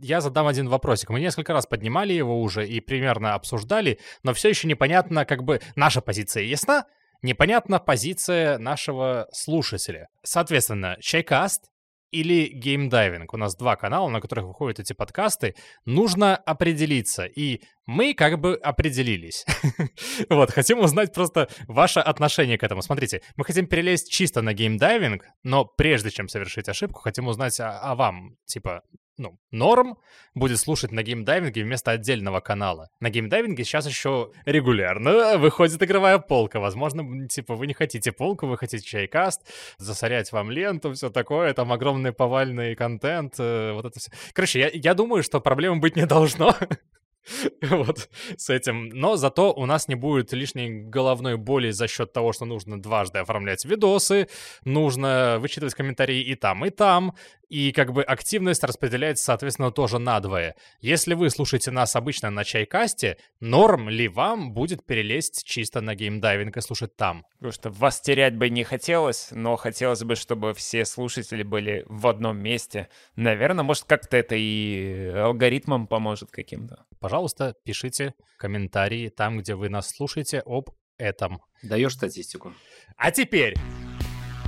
я задам один вопросик. Мы несколько раз поднимали его уже и примерно обсуждали, но все еще непонятно, как бы наша позиция ясна, непонятна позиция нашего слушателя. Соответственно, Чайкаст или геймдайвинг. У нас два канала, на которых выходят эти подкасты. Нужно определиться. И мы как бы определились. вот, хотим узнать просто ваше отношение к этому. Смотрите, мы хотим перелезть чисто на геймдайвинг, но прежде чем совершить ошибку, хотим узнать о, о вам. Типа, ну, норм будет слушать на геймдайвинге вместо отдельного канала. На геймдайвинге сейчас еще регулярно выходит игровая полка. Возможно, типа, вы не хотите полку, вы хотите чайкаст, засорять вам ленту, все такое, там огромный повальный контент, э, вот это все. Короче, я, я думаю, что проблем быть не должно. вот, с этим. Но зато у нас не будет лишней головной боли за счет того, что нужно дважды оформлять видосы, нужно вычитывать комментарии и там, и там, и как бы активность распределяется, соответственно, тоже надвое. Если вы слушаете нас обычно на чайкасте, норм ли вам будет перелезть чисто на геймдайвинг и слушать там? Потому что вас терять бы не хотелось, но хотелось бы, чтобы все слушатели были в одном месте. Наверное, может, как-то это и алгоритмам поможет каким-то. Пожалуйста, пишите комментарии там, где вы нас слушаете об этом. Даешь статистику. А теперь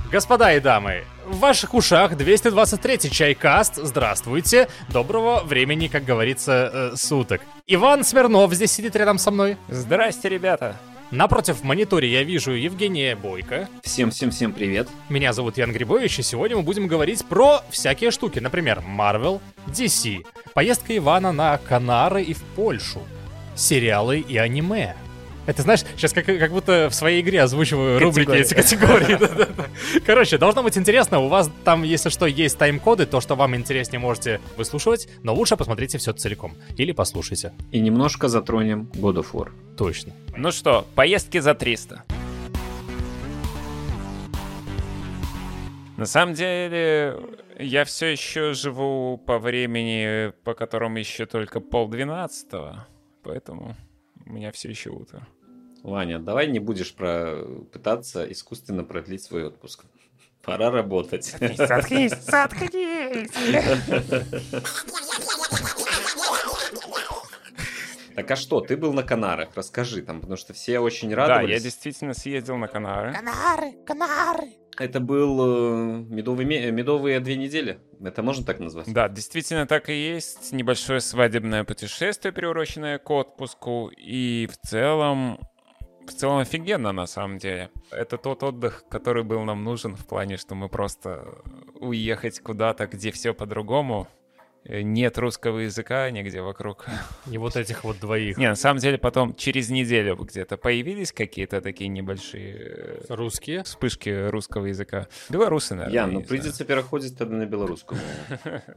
Господа и дамы, в ваших ушах 223-й чайкаст. Здравствуйте. Доброго времени, как говорится, э, суток. Иван Смирнов здесь сидит рядом со мной. Здрасте, ребята. Напротив в мониторе я вижу Евгения Бойко. Всем-всем-всем привет. Меня зовут Ян Грибович, и сегодня мы будем говорить про всякие штуки. Например, Marvel, DC, поездка Ивана на Канары и в Польшу, сериалы и аниме, это, знаешь, сейчас как, как будто в своей игре озвучиваю рубрики эти категории. Короче, должно быть интересно. У вас там, если что, есть тайм-коды, то, что вам интереснее, можете выслушивать, но лучше посмотрите все целиком. Или послушайте. И немножко затронем God of War. Точно. Ну что, поездки за 300. На самом деле, я все еще живу по времени, по которому еще только полдвенадцатого, поэтому меня все еще утро. Ваня, давай не будешь про... пытаться искусственно продлить свой отпуск. Пора работать. Заткнись, заткнись, Так а что, ты был на Канарах? Расскажи там, потому что все очень радовались. Да, я действительно съездил на Канары. Канары, Канары. Это был э, медовый, медовые две недели. Это можно так назвать? Да, действительно так и есть. Небольшое свадебное путешествие, приуроченное к отпуску. И в целом в целом офигенно на самом деле. Это тот отдых, который был нам нужен в плане, что мы просто уехать куда-то, где все по-другому, Э, нет русского языка нигде вокруг. И вот этих вот двоих. Не, на самом деле потом через неделю где-то появились какие-то такие небольшие... Э, Русские? Вспышки русского языка. Белорусы, наверное. Ян, ну придется переходить тогда на белорусскому.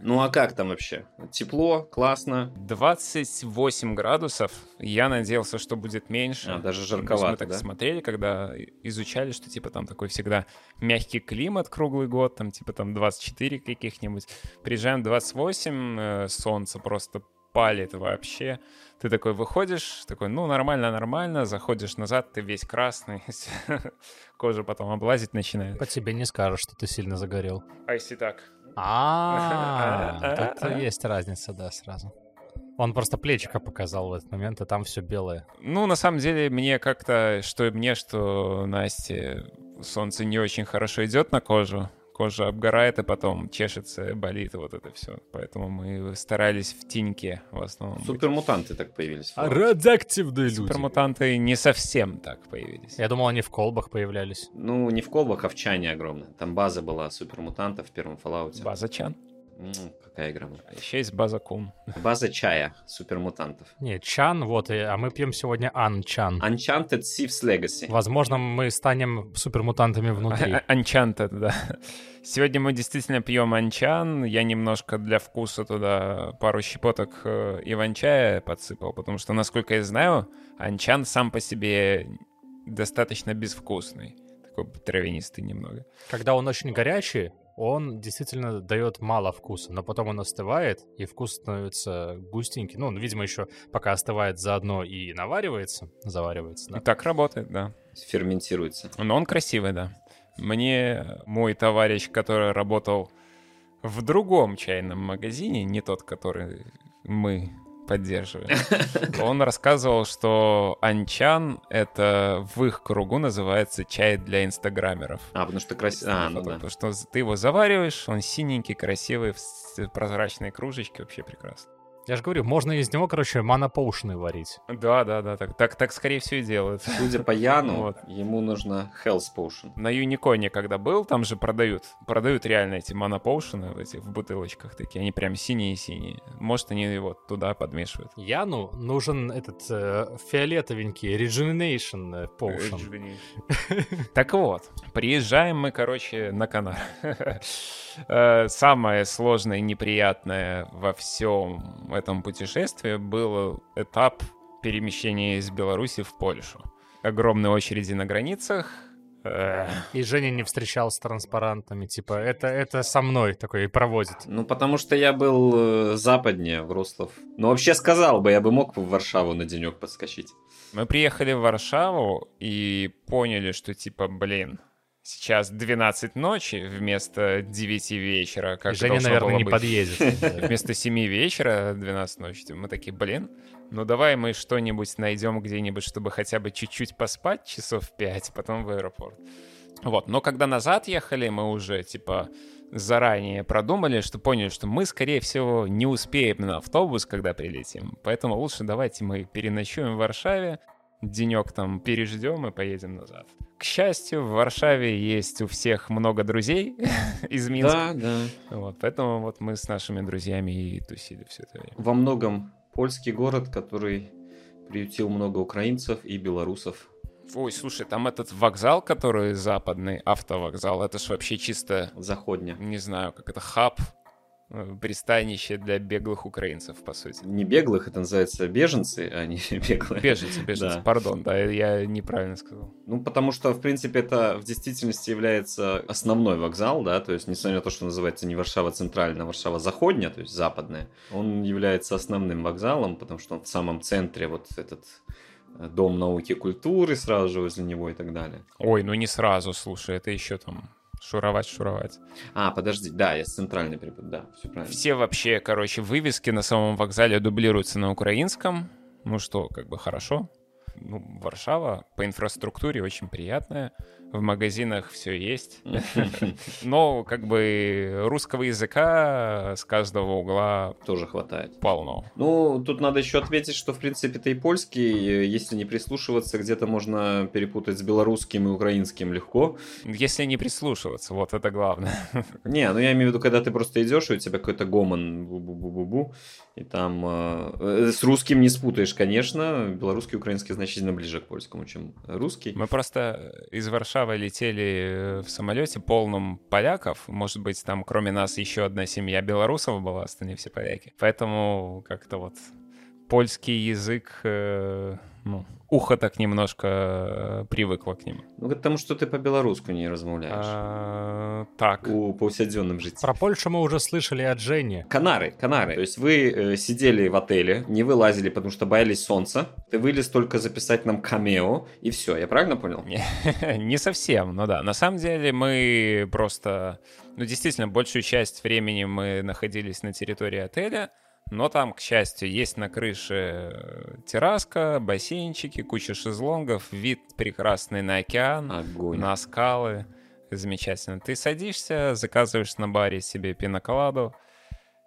Ну а как там вообще? Тепло, классно. 28 градусов. Я надеялся, что будет меньше. А, даже жарковато, Мы так да? смотрели, когда изучали, что типа там такой всегда мягкий климат круглый год, там типа там 24 каких-нибудь. Приезжаем 28, э, солнце просто палит вообще. Ты такой выходишь, такой, ну, нормально, нормально, заходишь назад, ты весь красный, кожа потом облазить начинает. По тебе не скажешь, что ты сильно загорел. А если так? А, тут есть разница, да, сразу. Он просто плечика показал в этот момент, и там все белое. Ну, на самом деле, мне как-то, что мне, что Насте, солнце не очень хорошо идет на кожу кожа обгорает и потом чешется, болит, вот это все. Поэтому мы старались в теньке в основном. Супермутанты так появились. А радиоактивные люди. Супермутанты не совсем так появились. Я думал, они в колбах появлялись. Ну, не в колбах, а в чане огромная. Там база была супермутантов в первом Fallout. База Чан. Какая игра была. А еще есть база Кун. База чая супермутантов. Не, Чан, вот, и- а мы пьем сегодня Ан Чан. Uncharted Thieves Legacy. Возможно, мы станем супермутантами внутри. Анчант да. Сегодня мы действительно пьем анчан. Я немножко для вкуса туда пару щепоток э, иван-чая подсыпал, потому что, насколько я знаю, анчан сам по себе достаточно безвкусный. Такой травянистый немного. Когда он очень горячий, он действительно дает мало вкуса, но потом он остывает, и вкус становится густенький. Ну, он, видимо, еще пока остывает заодно и наваривается, заваривается, И да? так работает, да. Ферментируется. Но он красивый, да. Мне мой товарищ, который работал в другом чайном магазине, не тот, который мы поддерживаем, он рассказывал, что анчан — это в их кругу называется чай для инстаграмеров. А, потому что красиво. А, ну да. Потому что ты его завариваешь, он синенький, красивый, в прозрачной кружечке, вообще прекрасно. Я же говорю, можно из него, короче, манопоушены варить. Да, да, да, так, так, так скорее всего и делают. Судя по Яну, Вот. ему нужно Health Potion. На Юниконе, когда был, там же продают. Продают реально эти монопоушены в, этих, в бутылочках такие. Они прям синие-синие. Может, они его туда подмешивают. Яну нужен этот э, фиолетовенький Rejuvenation э, Potion. Так вот, приезжаем мы, короче, на Канар. Э, Самое сложное и неприятное во всем этом путешествии был этап перемещения из Беларуси в Польшу. Огромные очереди на границах. И Женя не встречал с транспарантами, типа, это, это со мной такой и проводит. Ну, потому что я был э, западнее, Врослав. Ну, вообще сказал бы, я бы мог в Варшаву на денек подскочить. Мы приехали в Варшаву и поняли, что типа, блин, сейчас 12 ночи вместо 9 вечера, как Женя, наверное, было не быть. подъедет. Вместо 7 вечера 12 ночи. Мы такие, блин, ну давай мы что-нибудь найдем где-нибудь, чтобы хотя бы чуть-чуть поспать часов 5, потом в аэропорт. Вот, но когда назад ехали, мы уже, типа, заранее продумали, что поняли, что мы, скорее всего, не успеем на автобус, когда прилетим. Поэтому лучше давайте мы переночуем в Варшаве, денек там переждем и поедем назад. К счастью, в Варшаве есть у всех много друзей из Минска. Да, да. Вот, поэтому вот мы с нашими друзьями и тусили все это время. Во многом польский город, который приютил много украинцев и белорусов. Ой, слушай, там этот вокзал, который западный, автовокзал, это ж вообще чисто, Заходня. не знаю, как это, хаб, пристанище для беглых украинцев, по сути. Не беглых, это называется беженцы, а не беглые. Беженцы, беженцы, Да. пардон, да, я неправильно сказал. Ну, потому что, в принципе, это в действительности является основной вокзал, да, то есть, несмотря на то, что называется не Варшава центральная, а Варшава заходняя, то есть западная, он является основным вокзалом, потому что он в самом центре вот этот э, Дом науки и культуры сразу же возле него и так далее. Ой, ну не сразу, слушай, это еще там шуровать, шуровать. А, подожди, да, я с центральной перепутал, да, все правильно. Все вообще, короче, вывески на самом вокзале дублируются на украинском. Ну что, как бы хорошо. Ну, Варшава по инфраструктуре очень приятная. В магазинах все есть. Но как бы русского языка с каждого угла Тоже хватает. полно. Ну, тут надо еще отметить, что, в принципе-то и польский, э, если не прислушиваться, где-то можно перепутать с белорусским и украинским легко. Если не прислушиваться, вот это главное. Не, ну я имею в виду, когда ты просто идешь, и у тебя какой-то гомон бу-бу-бу-бу-бу, и там э, э, с русским не спутаешь, конечно. Белорусский и украинский значительно ближе к польскому, чем русский. Мы просто из Варшавы летели в самолете полном поляков. Может быть, там кроме нас еще одна семья белорусов была, остальные все поляки. Поэтому как-то вот польский язык, э, ну, ухо так немножко э, привыкло к ним. Ну, потому что ты по-белоруску не размовляешь. А, так. У повседневном житии. Про Польшу мы уже слышали от Жени. Канары, Канары. То есть вы э, сидели в отеле, не вылазили, потому что боялись солнца. Ты вылез только записать нам камео, и все. Я правильно понял? Не, не совсем, ну да. На самом деле мы просто... Ну, действительно, большую часть времени мы находились на территории отеля, но там, к счастью, есть на крыше э, терраска, бассейнчики, куча шезлонгов, вид прекрасный на океан, Огонь. на скалы. Замечательно. Ты садишься, заказываешь на баре себе пиноколаду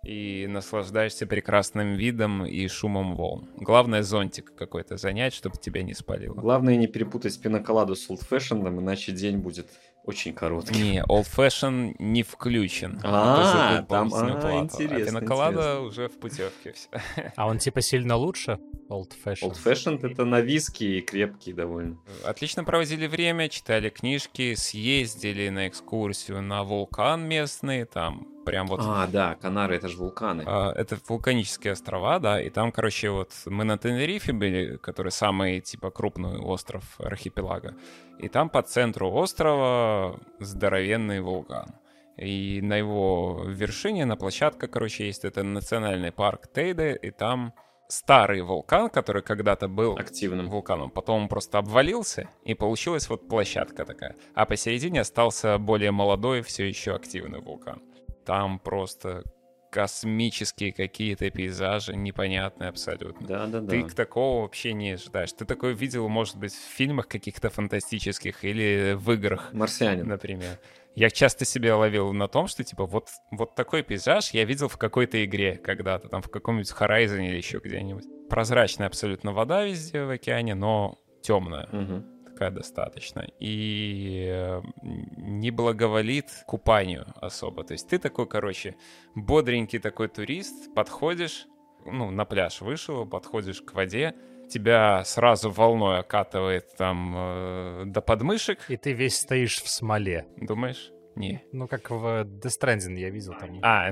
и наслаждаешься прекрасным видом и шумом волн. Главное зонтик какой-то занять, чтобы тебя не спалило. Главное не перепутать пиноколаду с fashioned, иначе день будет очень короткий. Не, Old Fashion не включен. А, там- а, интересно, А пиноколада уже в путевке все. А он типа сильно лучше? Old Fashion. Old fashioned это на виски и крепкий довольно. Отлично проводили время, читали книжки, съездили на экскурсию на вулкан местный, там прям вот... А, да, Канары это же вулканы. а, Это вулканические острова, да, и там, короче, вот мы на Тенерифе были, который самый, типа, крупный остров архипелага, и там по центру острова здоровенный вулкан. И на его вершине, на площадке, короче, есть это национальный парк Тейде, и там старый вулкан, который когда-то был Активным. вулканом. Потом он просто обвалился, и получилась вот площадка такая. А посередине остался более молодой, все еще активный вулкан. Там просто космические какие-то пейзажи, непонятные абсолютно. Да, да, да. Ты такого вообще не ожидаешь. Ты такое видел, может быть, в фильмах каких-то фантастических или в играх. Марсианин. Например. Я часто себя ловил на том, что, типа, вот, вот такой пейзаж я видел в какой-то игре когда-то, там, в каком-нибудь Horizon или еще где-нибудь. Прозрачная абсолютно вода везде в океане, но темная. Угу такая достаточно. И не благоволит купанию особо. То есть ты такой, короче, бодренький такой турист, подходишь, ну, на пляж вышел, подходишь к воде, тебя сразу волной окатывает там э, до подмышек. И ты весь стоишь в смоле. Думаешь? Не. Ну, как в Death Stranding я видел там. А,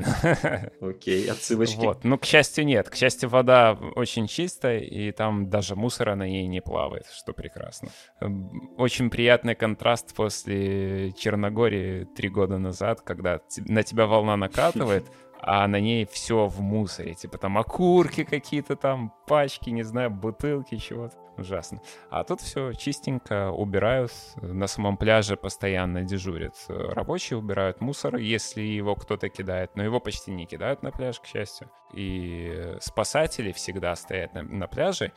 окей, отсылочки. Вот, ну, к счастью, нет. К счастью, вода очень чистая, и там даже мусора на ней не плавает, что прекрасно. Эм, очень приятный контраст после Черногории три года назад, когда на тебя волна накатывает, а на ней все в мусоре. Типа там окурки какие-то там, пачки, не знаю, бутылки, чего-то. Ужасно. А тут все чистенько убирают. На самом пляже постоянно дежурят рабочие, убирают мусор, если его кто-то кидает. Но его почти не кидают на пляж, к счастью. И спасатели всегда стоят на, на пляже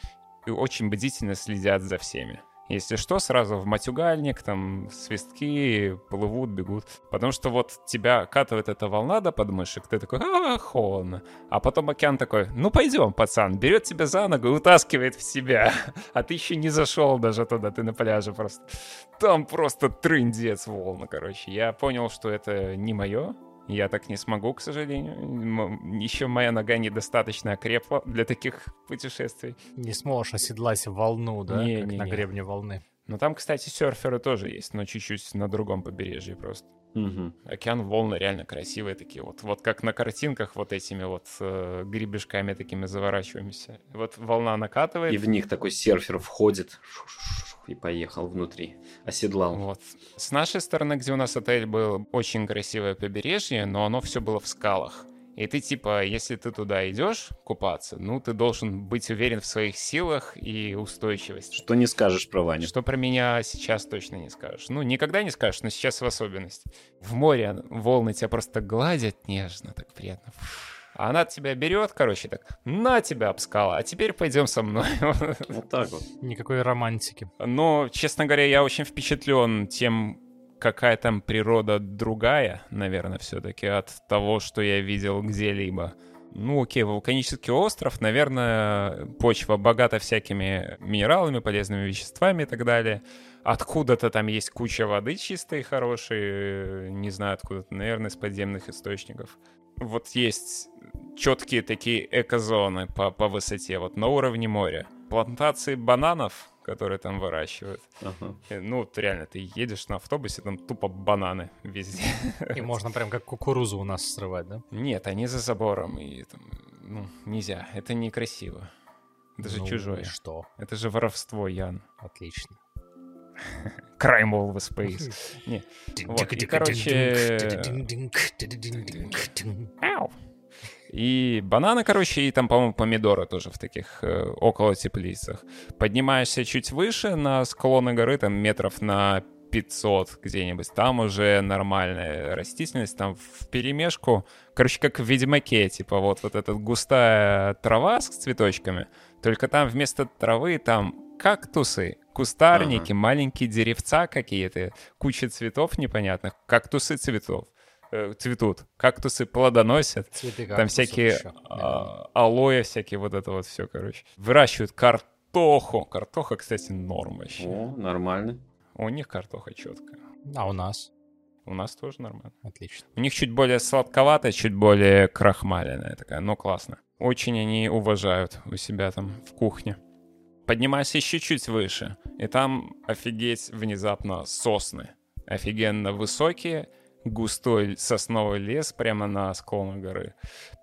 и очень бдительно следят за всеми. Если что, сразу в матюгальник, там свистки плывут, бегут. Потому что вот тебя катывает эта волна до подмышек, ты такой, а, холодно. А потом океан такой, ну пойдем, пацан, берет тебя за ногу и утаскивает в себя. А ты еще не зашел даже туда, ты на пляже просто. Там просто трындец волна, короче. Я понял, что это не мое, я так не смогу, к сожалению. Еще моя нога недостаточно окрепла для таких путешествий. Не сможешь оседлать волну, да? Не, как не, на не. гребне волны. Но там, кстати, серферы тоже есть, но чуть-чуть на другом побережье просто. Угу. Океан волны реально красивые такие, вот, вот как на картинках вот этими вот э, гребешками такими заворачиваемся. Вот волна накатывает. И в них такой серфер входит и поехал внутри, оседлал. Вот. С нашей стороны, где у нас отель был, очень красивое побережье, но оно все было в скалах. И ты типа, если ты туда идешь купаться, ну ты должен быть уверен в своих силах и устойчивости. Что не скажешь про Ваню? Что про меня сейчас точно не скажешь. Ну, никогда не скажешь, но сейчас в особенности. В море волны тебя просто гладят нежно, так приятно. А она тебя берет, короче, так, на тебя обскала, а теперь пойдем со мной. Вот так вот. Никакой романтики. Но, честно говоря, я очень впечатлен тем, какая там природа другая, наверное, все-таки от того, что я видел где-либо. Ну, окей, вулканический остров, наверное, почва богата всякими минералами, полезными веществами и так далее. Откуда-то там есть куча воды чистой, хорошей, не знаю откуда-то, наверное, из подземных источников. Вот есть четкие такие экозоны по, по высоте, вот на уровне моря. Плантации бананов, которые там выращивают. Ага. Э, Ну, вот реально, ты едешь на автобусе, там тупо бананы везде. И можно прям как кукурузу у нас срывать, да? Нет, они за забором, и там, ну, нельзя, это некрасиво. Это же Ну, чужое. что? Это же воровство, Ян. Отлично. Crime all the space. Не. Вот, и, короче... И бананы, короче, и там, по-моему, помидоры тоже в таких э, около теплицах. Поднимаешься чуть выше на склоны горы, там метров на 500 где-нибудь. Там уже нормальная растительность, там в перемешку. Короче, как в Ведьмаке, типа вот, вот эта густая трава с цветочками. Только там вместо травы там кактусы, кустарники, маленькие деревца какие-то, куча цветов непонятных, кактусы цветов э, цветут, кактусы плодоносят, Цветы там всякие ещё. а, алоэ, всякие вот это вот все, короче. Выращивают картоху. Картоха, кстати, норм вообще. О, нормально. У них картоха четкая. А у нас? У нас тоже нормально. Отлично. У них чуть более сладковатая, чуть более крахмаленная такая, но классно. Очень они уважают у себя там в кухне. Поднимайся еще чуть выше, и там офигеть внезапно сосны. Офигенно высокие, густой сосновый лес прямо на склоне горы.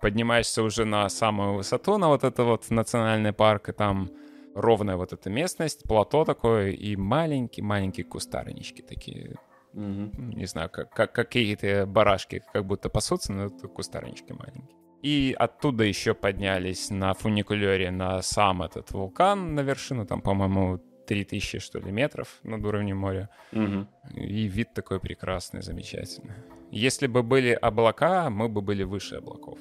Поднимаешься уже на самую высоту, на вот это вот национальный парк, и там ровная вот эта местность, плато такое, и маленькие-маленькие кустарнички такие, Мгм. не знаю, как, как какие-то барашки как будто пасутся, но это кустарнички маленькие. И оттуда еще поднялись на фуникулере на сам этот вулкан, на вершину, там, по-моему, 3000, что ли, метров над уровнем моря. Мгм. И вид такой прекрасный, замечательный. Если бы были облака, мы бы были выше облаков.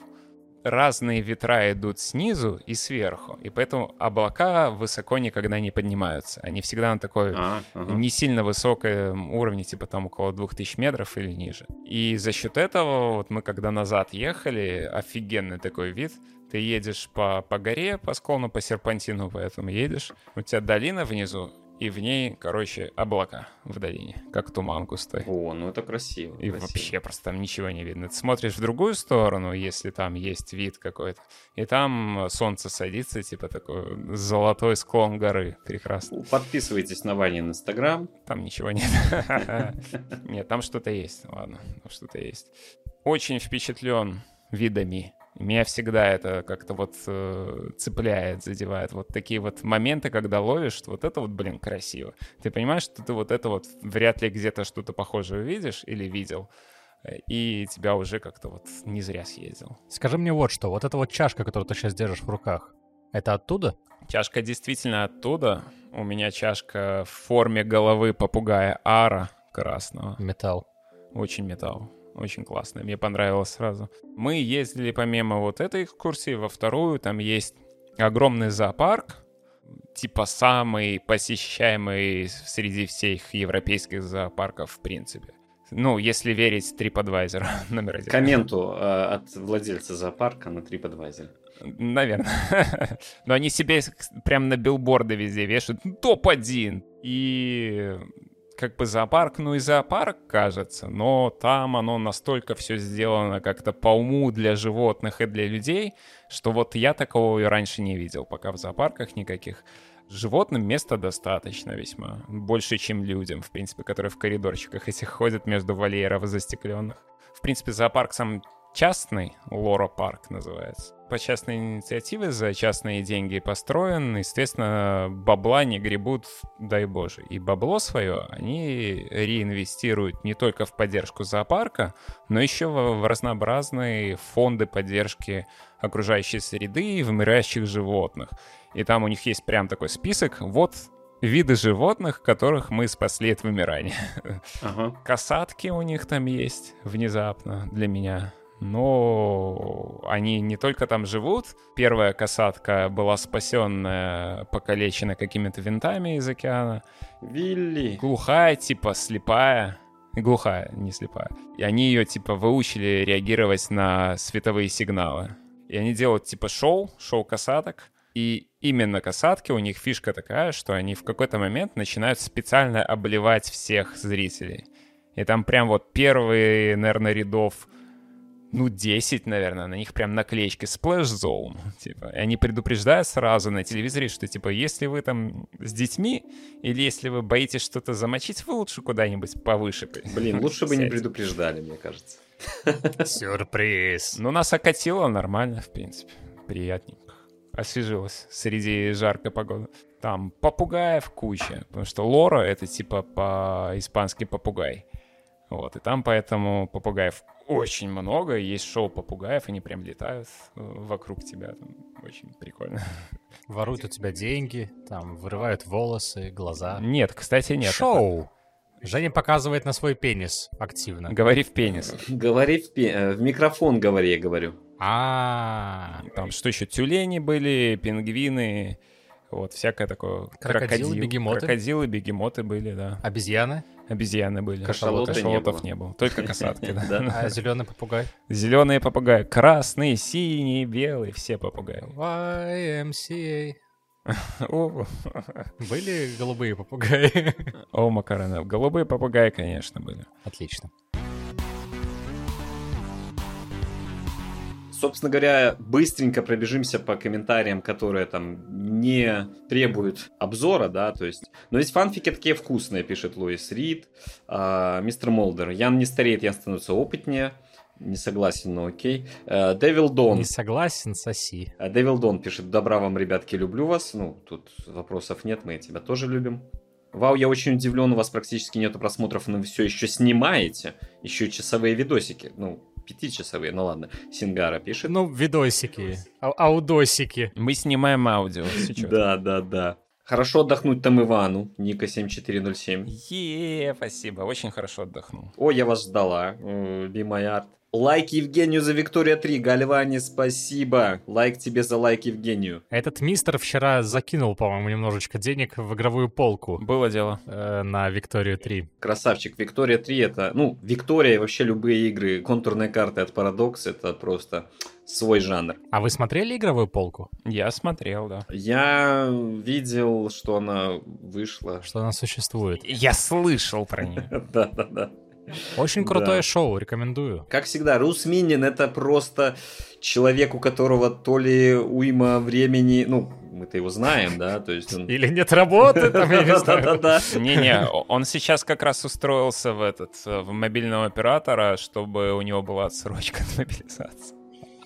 Разные ветра идут снизу и сверху, и поэтому облака высоко никогда не поднимаются. Они всегда на такой А, ага. не сильно высоком уровне, типа там около 2000 метров или ниже. И за счет этого, вот мы когда назад ехали, офигенный такой вид. Ты едешь по, по горе, по склону, по серпантину, поэтому едешь. У тебя долина внизу, и в ней, короче, облака в долине, как туман густой. О, ну это красиво. И красиво. вообще просто там ничего не видно. Ты смотришь в другую сторону, если там есть вид какой-то, и там солнце садится, типа такой золотой склон горы. Прекрасно. Подписывайтесь на Ванин Инстаграм. Там ничего нет. Нет, там что-то есть. Ладно, что-то есть. Очень впечатлен видами. Меня всегда это как-то вот э, цепляет, задевает. Вот такие вот моменты, когда ловишь, вот это вот, блин, красиво. Ты понимаешь, что ты вот это вот вряд ли где-то что-то похожее увидишь или видел, э, и тебя уже как-то вот не зря съездил. Скажи мне вот что, вот эта вот чашка, которую ты сейчас держишь в руках, это оттуда? Чашка действительно оттуда. У меня чашка в форме головы попугая Ара красного. Металл. Очень металл. Очень классно. Мне понравилось сразу. Мы ездили помимо вот этой экскурсии во вторую. Там есть огромный зоопарк. Типа самый посещаемый среди всех европейских зоопарков в принципе. Ну, если верить TripAdvisor номер один. Комменту э, от владельца зоопарка на TripAdvisor. Наверное. Но они себе прям на билборды везде вешают. Топ-1. И как бы зоопарк, ну и зоопарк, кажется, но там оно настолько все сделано как-то по уму для животных и для людей, что вот я такого и раньше не видел, пока в зоопарках никаких. Животным места достаточно весьма. Больше, чем людям, в принципе, которые в коридорчиках этих ходят между вольеров застекленных. В принципе, зоопарк сам частный, Лора Парк называется. По частной инициативе за частные деньги построен, естественно, бабла не гребут, дай боже. И бабло свое они реинвестируют не только в поддержку зоопарка, но еще в разнообразные фонды поддержки окружающей среды и вымирающих животных. И там у них есть прям такой список. Вот виды животных, которых мы спасли от вымирания. Ага. Касатки у них там есть внезапно для меня. Но они не только там живут. Первая касатка была спасенная, покалечена какими-то винтами из океана. Вилли. Глухая, типа слепая. Глухая, не слепая. И они ее, типа, выучили реагировать на световые сигналы. И они делают, типа, шоу, шоу касаток. И именно касатки, у них фишка такая, что они в какой-то момент начинают специально обливать всех зрителей. И там прям вот первые, наверное, рядов ну, 10, наверное, на них прям наклеечки Splash Zone, типа. И они предупреждают сразу на телевизоре, что, типа, если вы там с детьми, или если вы боитесь что-то замочить, вы лучше куда-нибудь повыше. Блин, лучше бы не предупреждали, мне кажется. Сюрприз. Ну, нас окатило нормально, в принципе. Приятненько. Освежилось среди жаркой погоды. Там попугаев куча, потому что лора — это типа по-испански попугай. Вот, и там поэтому попугаев очень много, есть шоу попугаев, они прям летают э, вокруг тебя, там очень прикольно. Воруют у тебя деньги, там, вырывают волосы, глаза. Нет, кстати, нет. Шоу! Женя показывает на свой пенис активно. Говори в пенис. Говори в, пе- э, в микрофон, говори, я говорю. А, Там что еще, тюлени были, пингвины, вот, всякое такое. Крокодилы, Крокодил- бегемоты? Крокодилы, бегемоты были, да. обезьяны, Обезьяны были. Кашалота не Кашалотов было. не было. Только касатки, да. А зеленый попугай. Зеленые попугаи, красные, синие, белые, все попугаи. YMCA. О, Были голубые попугаи? О, Макарена. Голубые попугаи, конечно, были. Отлично. Собственно говоря, быстренько пробежимся по комментариям, которые там не требуют обзора, да, то есть... Но есть фанфики такие вкусные, пишет Луис Рид. А, Мистер Молдер. Ян не стареет, Ян становится опытнее. Не согласен, но окей. Дэвил Дон. Не согласен, соси. Дэвил Дон пишет, добра вам, ребятки, люблю вас. Ну, тут вопросов нет, мы тебя тоже любим. Вау, я очень удивлен, у вас практически нету просмотров, но вы все еще снимаете. Еще часовые видосики. Ну, пятичасовые, ну ладно. Сингара пишет. Ну, видосики, ау- аудосики. Мы снимаем аудио сейчас. Да, да, да. Хорошо отдохнуть там Ивану, Ника 7407. Yeah, спасибо, очень хорошо отдохнул. О, я вас ждала, э, Be My Art. Лайк Евгению за Виктория 3. Гальвани, спасибо. Лайк тебе за лайк Евгению. Этот мистер вчера закинул, по-моему, немножечко денег в игровую полку Было дело. э, на Викторию 3. Красавчик. Виктория 3 это, ну, Виктория и вообще любые игры, контурные карты от Paradox, это просто свой жанр. А вы смотрели игровую полку? Я смотрел, да. Я видел, что она вышла. Что она существует? Я слышал про нее. Да-да-да. Очень Да. крутое шоу, рекомендую. Как всегда, Рус Минин это просто человек, у которого то ли уйма времени, ну, мы-то его знаем, да, то есть он... Или нет работы, там, я не знаю. Да-да-да. Не-не, он сейчас как раз устроился в этот, в мобильного оператора, чтобы у него была отсрочка от мобилизации.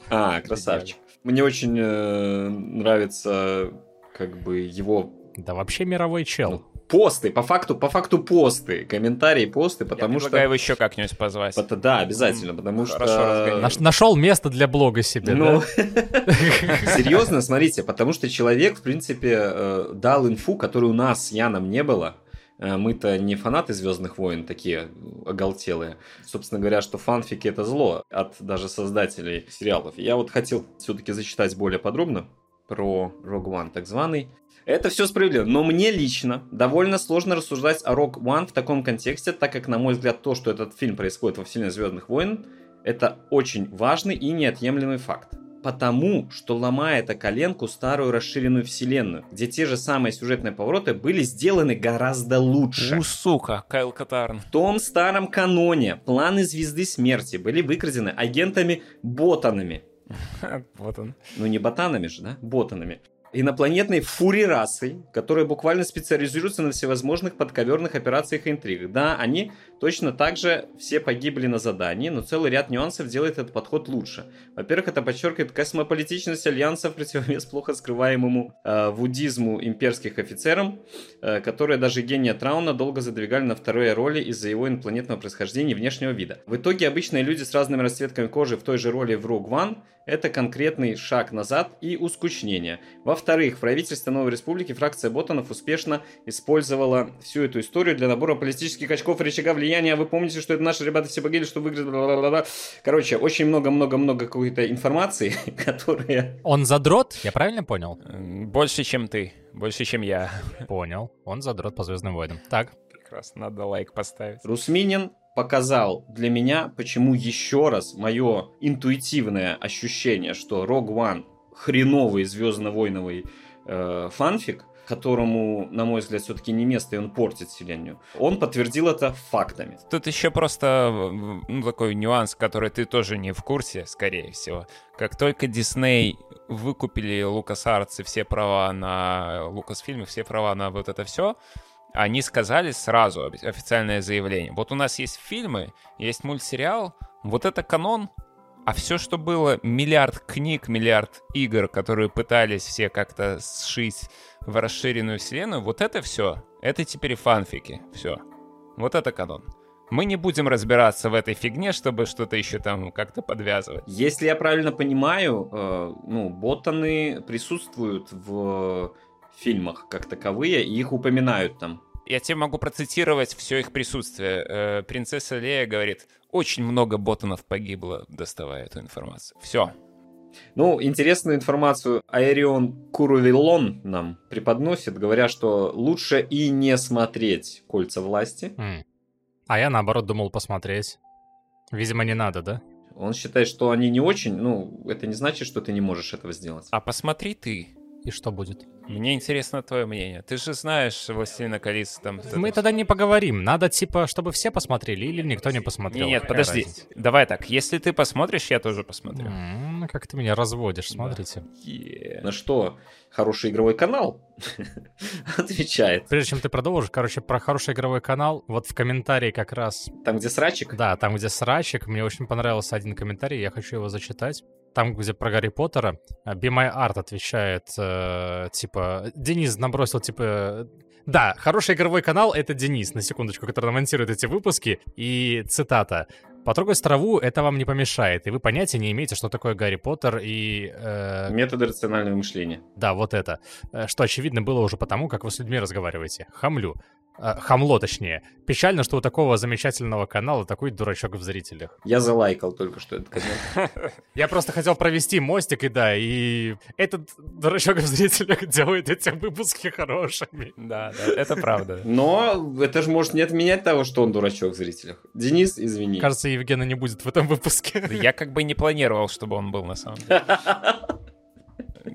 А, красавчик. Мне очень э, нравится как бы его Да вообще мировой чел. Посты, по факту, по факту посты, комментарии, посты, потому Я что... предлагаю его еще как-нибудь позвать. Это- Да, обязательно, потому Хорошо что... Наш- нашел место для блога себе, Ну, да? серьезно, смотрите, потому что человек, в принципе, э, дал инфу, которой у нас с Яном не было. Э, Мы-то не фанаты Звездных войн, такие оголтелые. Собственно говоря, что фанфики это зло от даже создателей сериалов. Я вот хотел все-таки зачитать более подробно про Rogue One, так званый. Это все справедливо, но мне лично довольно сложно рассуждать о Rogue One в таком контексте, так как, на мой взгляд, то, что этот фильм происходит во вселенной Звездных войн, это очень важный и неотъемлемый факт. Потому что ломает о коленку старую расширенную вселенную, где те же самые сюжетные повороты были сделаны гораздо лучше. У, сука, Кайл Катарн. В том старом каноне планы Звезды Смерти были выкрадены агентами-ботанами. Вот он. Ну не ботанами же, да? Ботанами. Инопланетной фури-расой, которые буквально специализируются на всевозможных подковерных операциях и интригах. Да, они точно так же все погибли на задании, но целый ряд нюансов делает этот подход лучше. Во-первых, это подчеркивает космополитичность Альянса в противовес плохо скрываемому э, вудизму имперских офицерам, э, которые даже гения Трауна долго задвигали на вторые роли из-за его инопланетного происхождения и внешнего вида. В итоге обычные люди с разными расцветками кожи в той же роли в Rogue One это конкретный шаг назад и ускучнение. Во-вторых, в правительстве Новой Республики фракция Ботанов успешно использовала всю эту историю для набора политических очков и рычага влияния. Вы помните, что это наши ребята все погибли, что выиграли, бла-бла-бла. Короче, очень много-много-много какой-то информации, которая... Он задрот? Я правильно понял? М, Больше, чем ты. Больше, чем я. Понял. Он задрот по Звездным войнам. Так. Прекрасно, надо лайк поставить. Русминин показал для меня, почему еще раз мое интуитивное ощущение, что Rogue One хреновый звездно-войновый э, фанфик, которому, на мой взгляд, все-таки не место, и он портит вселенную. Он подтвердил это фактами. Тут еще просто ну, такой нюанс, который ты тоже не в курсе, скорее всего. Как только Дисней выкупили LucasArts и все права на Lucasfilm, все права на вот это все, они сказали сразу официальное заявление. Вот у нас есть фильмы, есть мультсериал, вот это канон, а все, что было, миллиард книг, миллиард игр, которые пытались все как-то сшить в расширенную вселенную, вот это все, это теперь фанфики, все. Вот это канон. Мы не будем разбираться в этой фигне, чтобы что-то еще там как-то подвязывать. Если я правильно понимаю, э, ну, ботаны присутствуют в фильмах как таковые, и их упоминают там. Я тебе могу процитировать все их присутствие. Э, принцесса Лея говорит, очень много ботанов погибло, доставая эту информацию. Все. Ну, интересную информацию Аэрион Курувилон нам преподносит, говоря, что лучше и не смотреть «Кольца власти». М. А я, наоборот, думал посмотреть. Видимо, не надо, да? Он считает, что они не очень, ну, это не значит, что ты не можешь этого сделать. А посмотри ты. И что будет? Мне интересно твое мнение. Ты же знаешь «Властелина колец» там... Мы это тогда не поговорим. Надо, типа, чтобы все посмотрели или никто не посмотрел. Не, нет, подожди. разница? Давай так, если ты посмотришь, я тоже посмотрю. М, Как ты меня разводишь, Да. смотрите. Е. На что хороший игровой канал отвечает. Прежде чем ты продолжишь, короче, про хороший игровой канал, вот в комментарии как раз, Там, где срачик, да, там, где срачик, мне очень понравился один комментарий, я хочу его зачитать. Там, где про Гарри Поттера, э, Be My Art отвечает, э, типа, Денис набросил, типа, да, хороший игровой канал — это Денис, на секундочку, который монтирует эти выпуски. И цитата. Потрогать траву это вам не помешает, и вы понятия не имеете, что такое Гарри Поттер и... э, Методы рационального мышления. Да, вот это. Э, Что очевидно было уже потому, как вы с людьми разговариваете. Хамлю. Э, Хамло, точнее. Печально, что у такого замечательного канала такой дурачок в зрителях. Я залайкал только что этот коммент. Я просто хотел провести мостик, и да, и этот дурачок в зрителях делает эти выпуски хорошими. Да, да, это правда. Но это же может не отменять того, что он дурачок в зрителях. Денис, извини. Кажется, Евгена не будет в этом выпуске. Я как бы не планировал, чтобы он был на самом деле.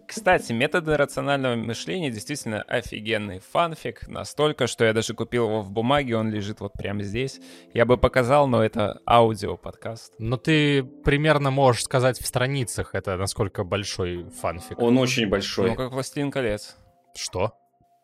Кстати, методы рационального мышления действительно офигенный фанфик. Настолько, что я даже купил его в бумаге, он лежит вот прямо здесь. Я бы показал, но это аудио-подкаст. Но ты примерно можешь сказать в страницах, это насколько большой фанфик. Он очень большой. Ну, как «Властелин колец». Что?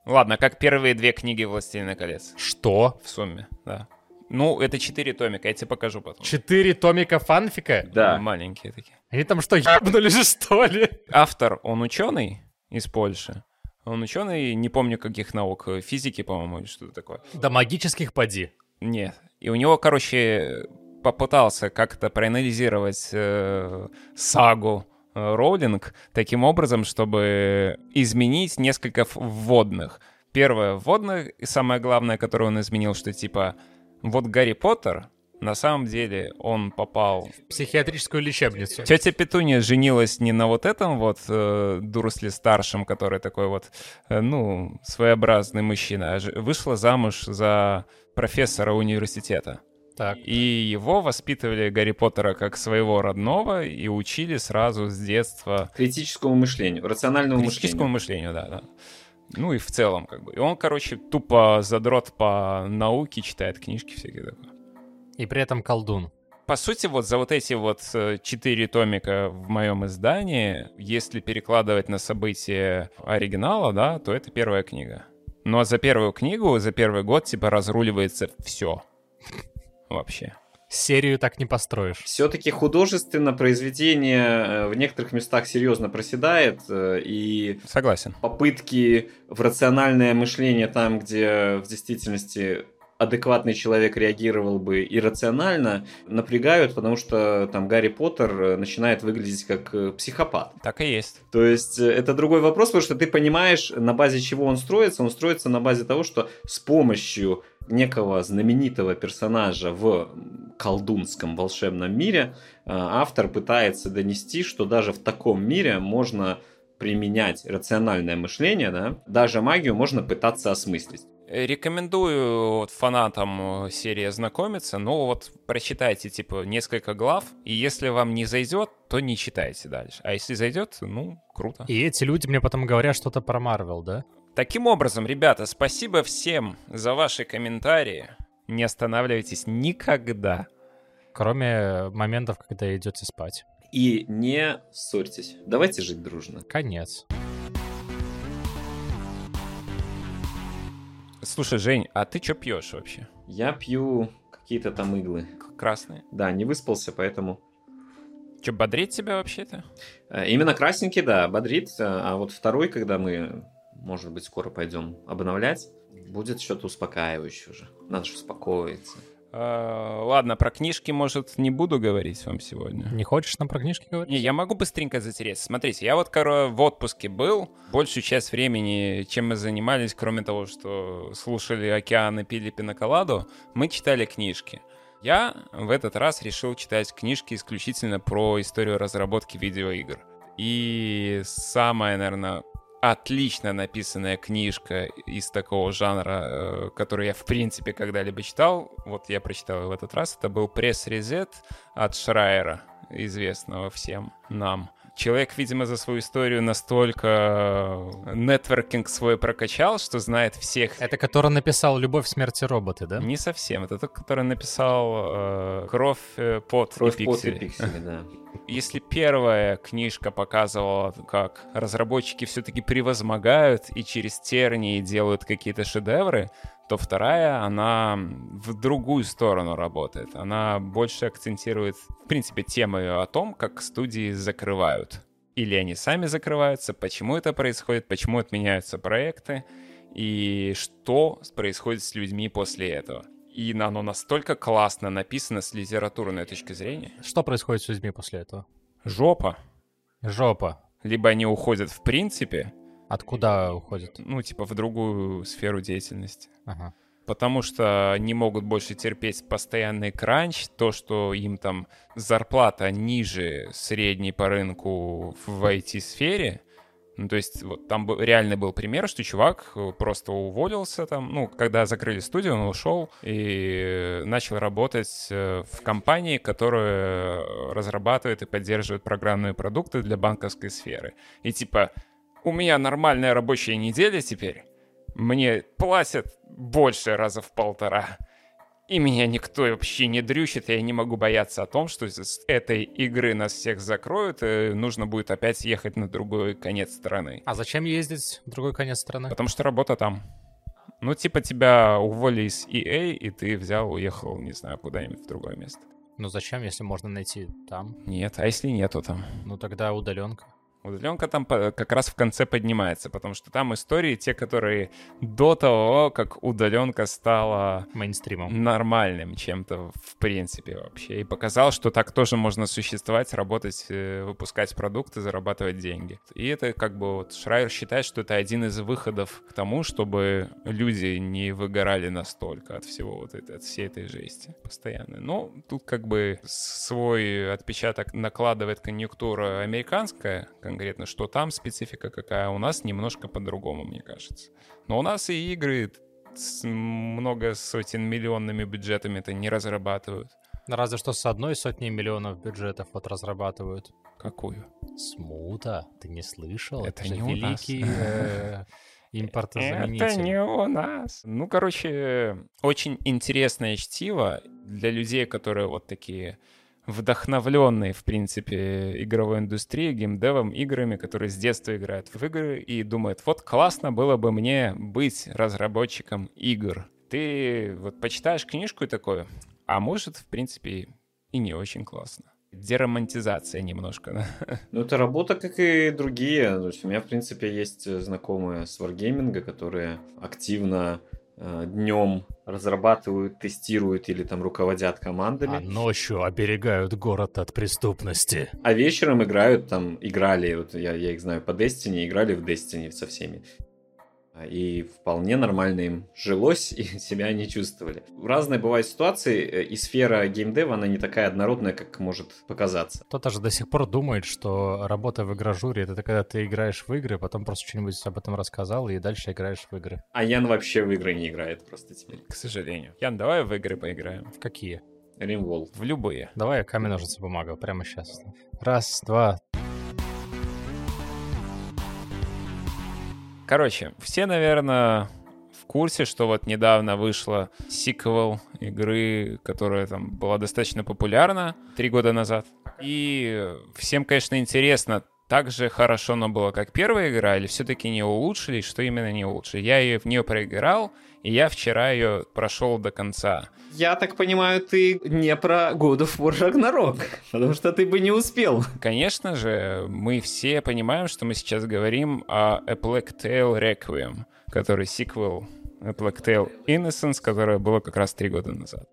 Ладно, как первые две книги «Властелина колец». Что? В сумме, да. Ну, это четыре томика, я тебе покажу потом. Четыре томика фанфика? Да. Маленькие такие. Они там что, ебнули что ли? Автор, он ученый из Польши. Он ученый, не помню каких наук, физики, по-моему, или что-то такое. До магических поди. Нет. И у него, короче, попытался как-то проанализировать э, сагу э, Роулинг таким образом, чтобы изменить несколько вводных. Первое вводное, и самое главное, которое он изменил, что типа вот Гарри Поттер, на самом деле он попал Психиатрическую лечебницу. Тетя Петуния женилась не на вот этом вот э, Дурсле старшем, который такой вот, э, ну, своеобразный мужчина, а ж- вышла замуж за профессора университета. Так. И его воспитывали Гарри Поттера как своего родного и учили сразу с детства Критическому мышлению, рациональному критическому мышлению. мышлению, да, да. Ну и в целом, как бы. И он, короче, тупо задрот по науке, читает книжки всякие такое. И при этом колдун. По сути, вот за вот эти вот э, четыре томика в моем издании, если перекладывать на события оригинала, да, то это первая книга. Ну а за первую книгу, за первый год, типа, разруливается все. Вообще. Серию так не построишь. Все-таки художественно произведение э, в некоторых местах серьезно проседает, э, и Согласен. попытки в рациональное мышление там, где в действительности адекватный человек реагировал бы иррационально, напрягают, потому что там Гарри Поттер э, начинает выглядеть как психопат. Так и есть. То есть это другой вопрос, потому что ты понимаешь, на базе чего он строится. Он строится на базе того, что с помощью некого знаменитого персонажа в колдунском волшебном мире э, автор пытается донести, что даже в таком мире можно применять рациональное мышление, да, даже магию можно пытаться осмыслить. Рекомендую вот фанатам э, серии ознакомиться, но вот прочитайте, типа, несколько глав, и если вам не зайдет, то не читайте дальше. А если зайдет, ну, круто. И эти люди мне потом говорят что-то про Марвел, да? Таким образом, ребята, спасибо всем за ваши комментарии. Не останавливайтесь никогда. Кроме моментов, когда идете спать. И не ссорьтесь. Давайте жить дружно. Конец. Слушай, Жень, а ты что пьешь вообще? Я пью какие-то там иглы. Красные. Да, не выспался, поэтому... Что, бодрит тебя вообще-то? Э, Именно красненький, да, бодрит. э, А вот второй, когда мы, может быть, скоро пойдем обновлять, будет что-то успокаивающее уже. Надо же успокоиться. А, ладно, про книжки, может, не буду говорить вам сегодня. Не хочешь нам про книжки говорить? Не, я могу быстренько затереться. Смотрите, я вот, короче, в отпуске был. Большую часть времени, чем мы занимались, кроме того, что слушали океан и пили пиноколаду, мы читали книжки. Я в этот раз решил читать книжки исключительно про историю разработки видеоигр. И самая, наверное, отлично написанная книжка из такого жанра, э, которую я в принципе когда-либо читал, вот я прочитал в этот раз, это был пресс-резет от Шрайера, известного всем нам. Человек, видимо, за свою историю настолько нетворкинг свой прокачал, что знает всех. Это который написал «Любовь, смерть и роботы», да? Не совсем. Это тот, который написал э, «Кровь, э, пот Кровь, и пот и пиксели». пиксели, да. Если первая книжка показывала, как разработчики все-таки превозмогают и через тернии делают какие-то шедевры, то вторая, она в другую сторону работает. Она больше акцентирует, в принципе, тему о том, как студии закрывают. Или они сами закрываются, почему это происходит, почему отменяются проекты, и что происходит с людьми после этого. И оно настолько классно написано с литературной точки зрения. Что происходит с людьми после этого? Жопа. Жопа. Либо они уходят в принципе, Откуда уходят? ну, типа в другую сферу деятельности. Ага. потому что не могут больше терпеть постоянный кранч, то, что им там зарплата ниже средней по рынку в IT-сфере. Ну, то есть вот там реально был пример, что чувак э, просто уволился там, ну, когда закрыли студию, он ушел и начал работать э, в компании, которая разрабатывает и поддерживает программные продукты для банковской сферы. И типа, у меня нормальная рабочая неделя теперь, мне платят больше раза в полтора. И меня никто вообще не дрючит, я не могу бояться о том, что с этой игры нас всех закроют, и нужно будет опять ехать на другой конец страны. А зачем ездить в другой конец страны? Потому что работа там. Ну, типа тебя уволили из EA, и ты взял, уехал, не знаю, куда-нибудь в другое место. Ну зачем, если можно найти там? Нет, а если нету там? Ну тогда удаленка. Удаленка там как раз в конце поднимается, потому что там истории те, которые до того, как удаленка стала Мейнстримом. нормальным чем-то в принципе вообще. И показал, что так тоже можно существовать, работать, э, выпускать продукты, зарабатывать деньги. И это как бы вот Шрайер считает, что это один из выходов к тому, чтобы люди не выгорали настолько от всего вот этой, от всей этой жести постоянно. Но тут как бы свой отпечаток накладывает конъюнктура американская, конкретно, что там специфика какая, у нас немножко по-другому, мне кажется. Но у нас и игры с много сотен миллионными бюджетами-то не разрабатывают. Разве что с одной сотней миллионов бюджетов вот разрабатывают. Какую? Смута, ты не слышал? Это же не великий э, импортозаменитель. Это не у нас. Ну, короче, очень интересное чтиво для людей, которые вот такие вдохновленные, в принципе, игровой индустрией, геймдевом, играми, которые с детства играют в игры и думают, вот классно было бы мне быть разработчиком игр. Ты вот почитаешь книжку и такое, а может, в принципе, и не очень классно. Деромантизация немножко, да? Ну, это работа, как и другие. То есть у меня, в принципе, есть знакомые с Wargaming, которые активно днем разрабатывают, тестируют или там руководят А командами, ночью оберегают город от преступности. а вечером играют там, играли, вот я, я их знаю по Destiny, играли в Destiny со всеми. А, И вполне нормально им жилось, и себя они чувствовали. Разные бывают ситуации, э, и сфера геймдева, она не такая однородная, как может показаться. Кто-то же до сих пор думает, что работа в игражуре — это когда ты играешь в игры, потом просто что-нибудь об этом рассказал, и дальше играешь в игры. А Ян вообще в игры не играет просто теперь. К сожалению. Ян, давай в игры поиграем. В какие? Римвол. В любые. Давай камень, ножницы, бумага прямо сейчас. Раз, два. Короче, все, наверное, в курсе, что вот недавно вышла сиквел игры, которая там была достаточно популярна три года назад. И всем, конечно, интересно, так же хорошо оно было, как первая игра, или все-таки не улучшили, что именно не улучшили. Я ее в нее проиграл, и я вчера ее прошел до конца. Я так понимаю, ты не про God of War Ragnarok, потому что ты бы не успел. Конечно же, мы все понимаем, что мы сейчас говорим о A Plague Tale Requiem, который сиквел A Plague Tale Innocence, которое было как раз три года назад.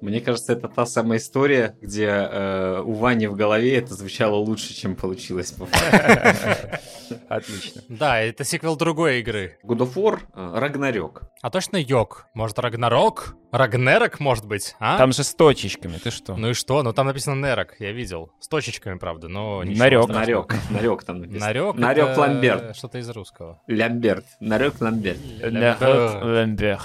Мне кажется, это та самая история, где э, у Вани в голове это звучало лучше, чем получилось. Отлично. Да, это сиквел другой игры. God of War э, Рагнарёк. А точно Йог? Может, Рагнарок? Рагнерок, может быть? А? Там же с точечками, ты что? Ну и что? Ну там написано Нерок, я видел. С точечками, правда, но ничего Нарёк. страшного. Нарек. Нарек там написано. Нарек, Нарек Ламберт. Что-то из русского. Лямберт. Нарек Ламберт. Ламбер.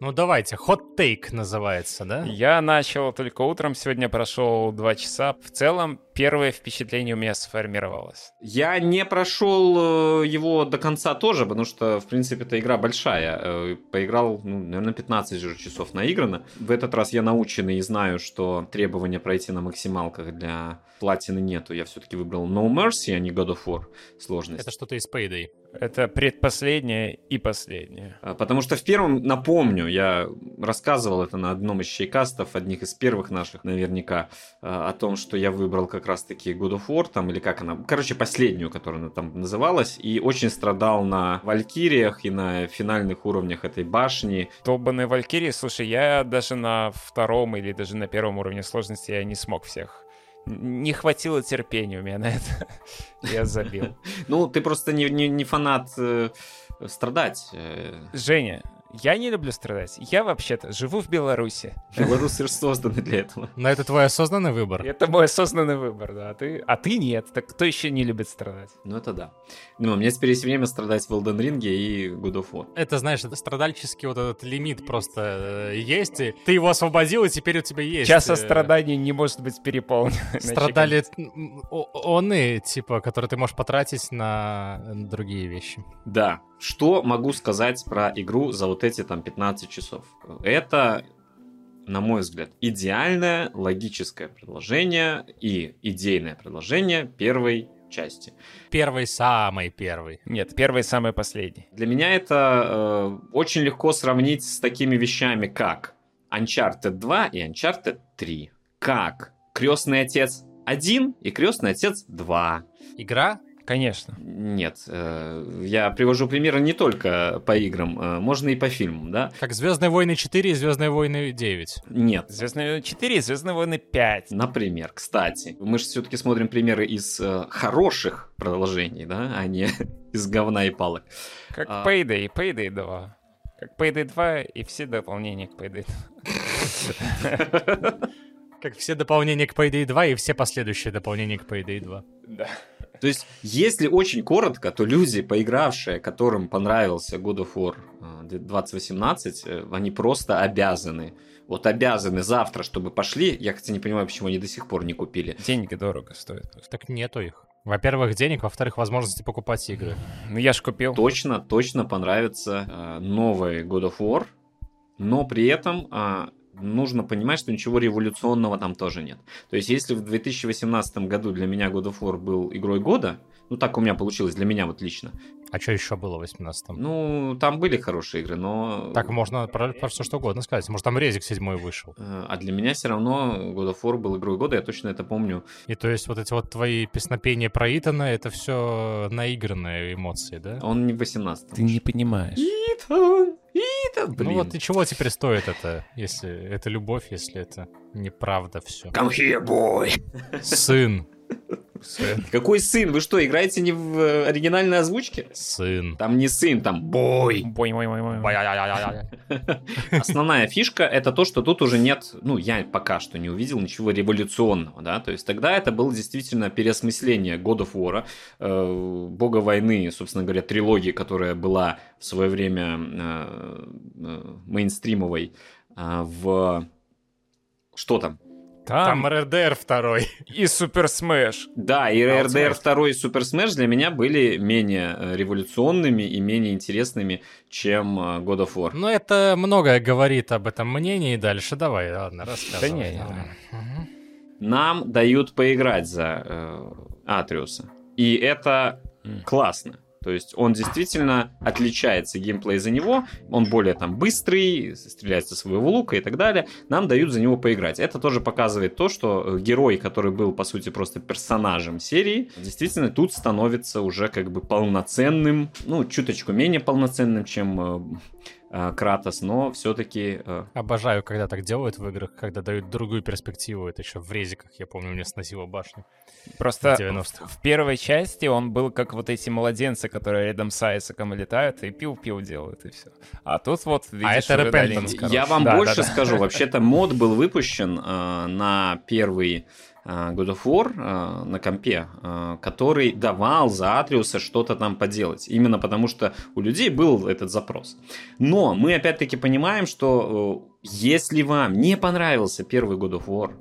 Ну давайте, hot take называется, да? Я начал только утром, сегодня прошел два часа. В целом, первое впечатление у меня сформировалось. Я не прошел э, его до конца тоже, потому что, в принципе, эта игра большая. Э, Поиграл, ну, наверное, 15 же часов наиграно. В этот раз я наученный и знаю, что требования пройти на максималках для платины нету. Я все-таки выбрал No Mercy, а не God of War сложность. Это что-то из Payday. Это предпоследнее и последнее. А, Потому что в первом, напомню, я рассказывал это на одном из чайкастов, одних из первых наших наверняка, а, о том, что я выбрал как раз-таки God of War, там, или как она, короче, последнюю, которая она там называлась, и очень страдал на Валькириях и на финальных уровнях этой башни. Долбанные Валькирии, слушай, я даже на втором или даже на первом уровне сложности я не смог всех не хватило терпения у меня на это. Я забил. Ну, ты просто не, не, не фанат э, страдать. Э. Женя, я не люблю страдать. Я вообще-то живу в Беларуси. Белорусы же созданы для этого. Но это твой осознанный выбор. Это мой осознанный выбор, да. А ты, а ты нет. Так кто еще не любит страдать? Ну это да. Ну, у меня теперь есть время страдать в Elden Ring и God of War. Это, знаешь, это страдальческий вот этот лимит просто э, есть, и ты его освободил, и теперь у тебя есть. Час страданий не может быть переполнен. Страдали он и типа, которые ты можешь потратить на другие вещи. Да. Что могу сказать про игру за вот эти там 15 часов? Это на мой взгляд, идеальное логическое предложение и идейное предложение первой части. Первый самый первый. Нет, первый самый последний. Для меня это э, очень легко сравнить с такими вещами, как Uncharted 2 и Uncharted 3. Как Крестный отец 1 и Крестный отец 2. Игра Конечно. Нет, э, я привожу примеры не только по играм, э, можно и по фильмам, да? Как Звездные войны 4 и Звездные войны 9. Нет. Звездные войны 4 и Звездные войны 5. Например, кстати, мы же все-таки смотрим примеры из э, хороших продолжений, да, а не из говна и палок. Как а... Payday, Payday 2. Как Payday 2 и все дополнения к Payday 2. Как все дополнения к Payday 2 и все последующие дополнения к Payday 2. Да. То есть, если очень коротко, то люди, поигравшие, которым понравился God of War 2018, э, э, они просто обязаны. Вот обязаны завтра, чтобы пошли. Я, кстати, не понимаю, почему они до сих пор не купили. Деньги дорого стоят. Так нету их. Во-первых, денег, во-вторых, возможности покупать игры. Ну, я ж купил. Точно, точно понравится э, новый God of War, но при этом э, нужно понимать, что ничего революционного там тоже нет. То есть, если в 2018 году для меня God of War был игрой года, ну так у меня получилось, для меня вот лично. А что еще было в 18-м? Ну, там были хорошие игры, но... Так можно про, про все что угодно сказать. Может, там Резик 7 вышел. Э, а для меня все равно God of War был игрой года, я точно это помню. И то есть вот эти вот твои песнопения про Итана, это все наигранные эмоции, да? Он не в 18 Ты не понимаешь. Итан! Итан, блин. Ну вот и чего теперь стоит это, если это любовь, если это неправда все? Come here, boy! Сын. Сын. Какой сын? Вы что, играете не в э, оригинальной озвучке? Сын. Там не сын, там бой. Бой, бой, бой, бой. Основная фишка это то, что тут уже нет, ну, я пока что не увидел ничего революционного, да, то есть тогда это было действительно переосмысление God of War, э, Бога войны, собственно говоря, трилогии, которая была в свое время э, э, мейнстримовой э, в... Что там? Там, Там RDR 2 и Super Smash. Да, и RDR 2 и Super Smash для меня были менее э, революционными и менее интересными, чем э, God of War. Ну, это многое говорит об этом мнении. Дальше давай, ладно, рассказывай. Да не, не, не. Нам дают поиграть за э, Атриуса. И это mm. классно. То есть он действительно отличается геймплей за него, он более там быстрый, стреляет со своего лука и так далее. Нам дают за него поиграть. Это тоже показывает то, что э, герой, который был по сути просто персонажем серии, действительно тут становится уже как бы полноценным, ну чуточку менее полноценным, чем э, Кратос, но все-таки... Обожаю, когда так делают в играх, когда дают другую перспективу. Это еще в резиках, я помню, мне сносило башню. Просто в, в первой части он был как вот эти младенцы, которые рядом с Айсаком летают и пил-пил делают, и все. А тут вот, видишь, а это Repentance, Я вам да, больше да, да. скажу. Вообще-то мод был выпущен э, на первый э, God of War э, на компе, э, который давал за Атриуса что-то там поделать. Именно потому, что у людей был этот запрос. Но мы опять-таки понимаем, что э, если вам не понравился первый God of War,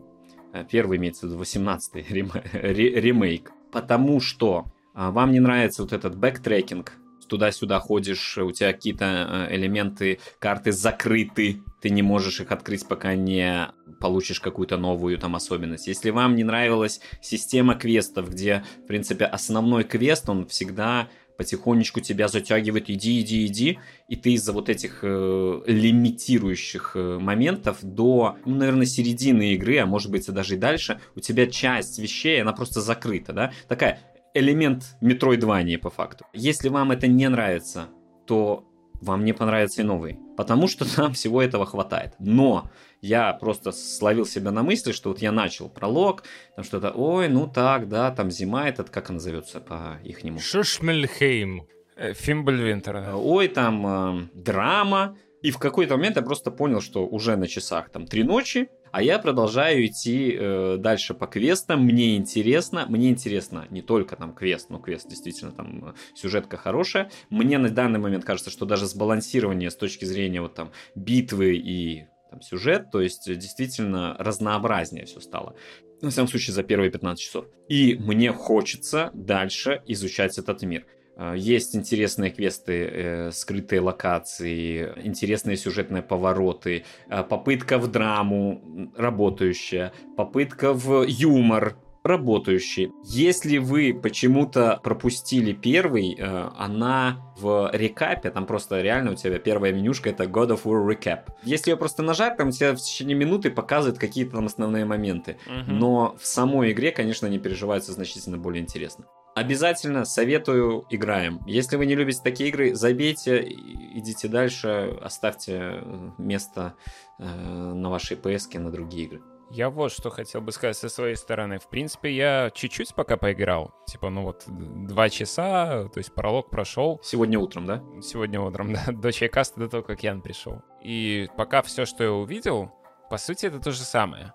Э, первый имеется в виду 18-й ремейк, потому что вам не нравится вот этот backtracking, туда-сюда ходишь, у тебя какие-то э, элементы карты закрыты, ты не можешь их открыть, пока не получишь какую-то новую там особенность. Если вам не нравилась система квестов, где, в принципе, основной квест, он всегда потихонечку тебя затягивает, иди, иди, иди, и ты из-за вот этих э, лимитирующих э, моментов до, ну, наверное, середины игры, а может быть и даже и дальше, у тебя часть вещей, она просто закрыта, да, такая элемент метроидвании по факту. Если вам это не нравится, то вам не понравится и новый, потому что там всего этого хватает. Но я просто словил себя на мысли, что вот я начал пролог, там что-то, ой, ну так, да, там зима этот, как она назовется по ихнему? Шишмельхейм. Э, Фимбльвинтер, да. Ой, там э, драма. И в какой-то момент я просто понял, что уже на часах там три ночи, а я продолжаю идти э, дальше по квестам. Мне интересно. Мне интересно не только там квест, но квест действительно там э, сюжетка хорошая. Мне на данный момент кажется, что даже сбалансирование с точки зрения вот там битвы и там, сюжет, то есть действительно разнообразнее все стало. На всяком случае, за первые 15 часов. И мне хочется дальше изучать этот мир. Э, есть интересные квесты, э, скрытые локации, интересные сюжетные повороты, э, попытка в драму работающая, попытка в юмор работающий. Если вы почему-то пропустили первый, э, она в рекапе, там просто реально у тебя первая менюшка это God of War Recap. Если ее просто нажать, там тебе в течение минуты показывают какие-то там основные моменты. Угу. Но в самой игре, конечно, они переживаются значительно более интересно. Обязательно советую, играем. Если вы не любите такие игры, забейте, идите дальше, оставьте э, место э, на вашей PS на другие игры. Я вот что хотел бы сказать со своей стороны. В принципе, я чуть-чуть пока поиграл. Типа, ну вот, два часа, то есть пролог прошел. Сегодня утром, да? Сегодня утром, да. До чайкаста, до того, как Ян пришел. И пока все, что я увидел, по сути, это то же самое.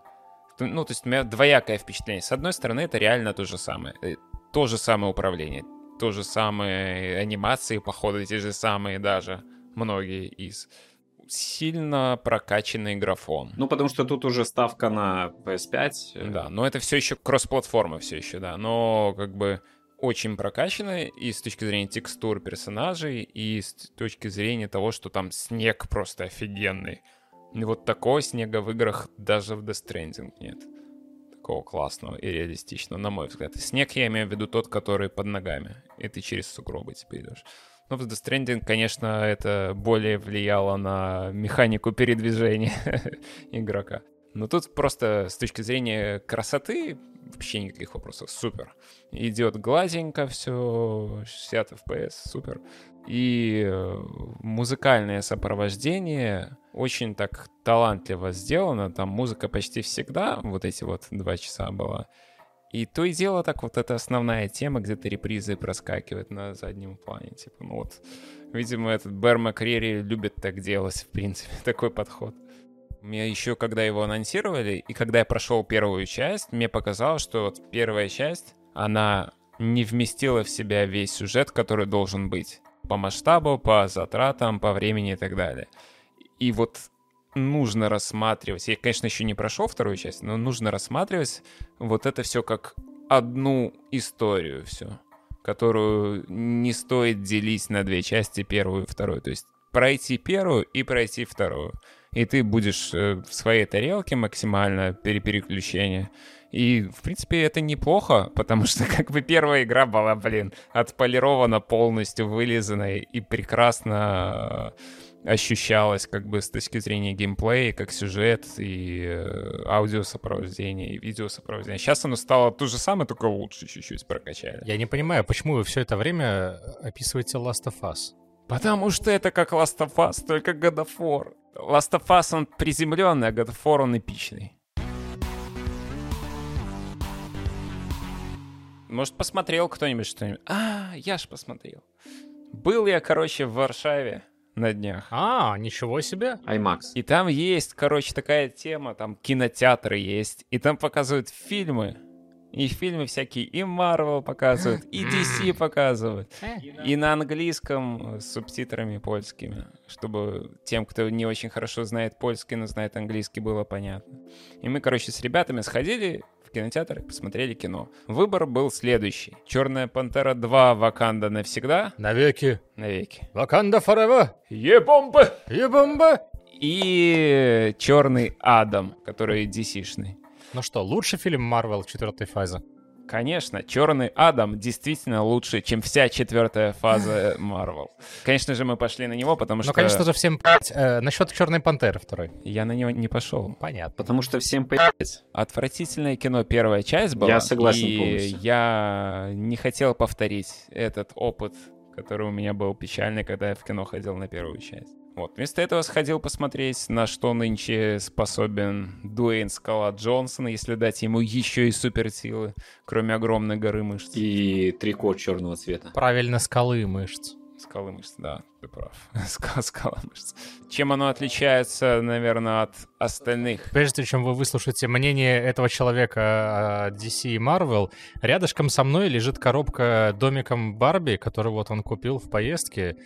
Ну, то есть у меня двоякое впечатление. С одной стороны, это реально то же самое. Э, то же самое управление, то же самые анимации, походу, те же самые даже, многие из сильно прокачанный графон. Ну, потому что тут уже ставка на PS5. Да, но это все еще кросс-платформа все еще, да. Но как бы очень прокачанная и с точки зрения текстур персонажей, и с точки зрения того, что там снег просто офигенный. И вот такого снега в играх даже в Death Stranding нет. Такого классного и реалистичного, на мой взгляд. снег я имею в виду тот, который под ногами. И ты через сугробы теперь идешь. Ну, в Death Stranding, конечно, это более влияло на механику передвижения игрока. Но тут просто с точки зрения красоты вообще никаких вопросов. Супер. Идет гладенько все, 60 FPS, супер. И э, музыкальное сопровождение очень так талантливо сделано. Там музыка почти всегда, вот эти вот два часа была. И то и дело так вот эта основная тема, где-то репризы проскакивают на заднем плане. Типа, ну вот, видимо, этот Бэр Макрери любит так делать, в принципе, такой подход. Мне еще, когда его анонсировали, и когда я прошел первую часть, мне показалось, что вот первая часть, она не вместила в себя весь сюжет, который должен быть. По масштабу, по затратам, по времени и так далее. И вот нужно рассматривать. Я, конечно, еще не прошел вторую часть, но нужно рассматривать вот это все как одну историю все, которую не стоит делить на две части, первую и вторую. То есть пройти первую и пройти вторую. И ты будешь э, в своей тарелке максимально перепереключение. И, в принципе, это неплохо, потому что как бы первая игра была, блин, отполирована полностью, вылизанная и прекрасно ощущалось как бы с точки зрения геймплея, как сюжет и э, аудиосопровождение, и видеосопровождение. Сейчас оно стало то же самое, только лучше чуть-чуть прокачали. Я не понимаю, почему вы все это время описываете Last of Us? Потому что это как Last of Us, только God of War. Last of Us, он приземленный, а God of War, он эпичный. Может, посмотрел кто-нибудь что-нибудь? А, я ж посмотрел. Был я, короче, в Варшаве на днях. А, ничего себе. IMAX. И там есть, короче, такая тема, там кинотеатры есть, и там показывают фильмы, и фильмы всякие, и Marvel показывают, и DC показывают. И на английском с субтитрами польскими, чтобы тем, кто не очень хорошо знает польский, но знает английский, было понятно. И мы, короче, с ребятами сходили кинотеатр и посмотрели кино. Выбор был следующий. «Черная пантера 2. Ваканда навсегда». Навеки. Навеки. Ваканда forever. Ебомба! Ебомба! И «Черный Адам», который DC-шный. Ну что, лучший фильм Марвел четвертой фазы? Конечно, Черный Адам действительно лучше, чем вся четвертая фаза Марвел. Конечно же, мы пошли на него, потому что... Ну, конечно же, всем пять. Э, насчет Черной Пантеры второй. Я на него не пошел. Понятно. Потому что всем поебать. Отвратительное кино первая часть была. Я согласен и полностью. я не хотел повторить этот опыт, который у меня был печальный, когда я в кино ходил на первую часть. Вот. Вместо этого сходил посмотреть, на что нынче способен Дуэйн Скала Джонсон, если дать ему еще и суперсилы, кроме огромной горы мышц. И трико черного цвета. Правильно, скалы мышц. Скалы мышц, да, ты прав. Скала, мышц. Чем оно отличается, наверное, от остальных? Прежде чем вы выслушаете мнение этого человека о DC и Marvel, рядышком со мной лежит коробка домиком Барби, который вот он купил в поездке,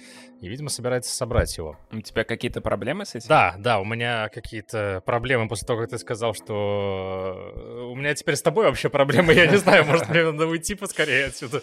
и, видимо, собирается собрать его. У тебя какие-то проблемы с этим? Да, да, у меня какие-то проблемы после того, как ты сказал, что э, у меня теперь с тобой вообще проблемы, я не знаю, может, мне надо уйти поскорее отсюда.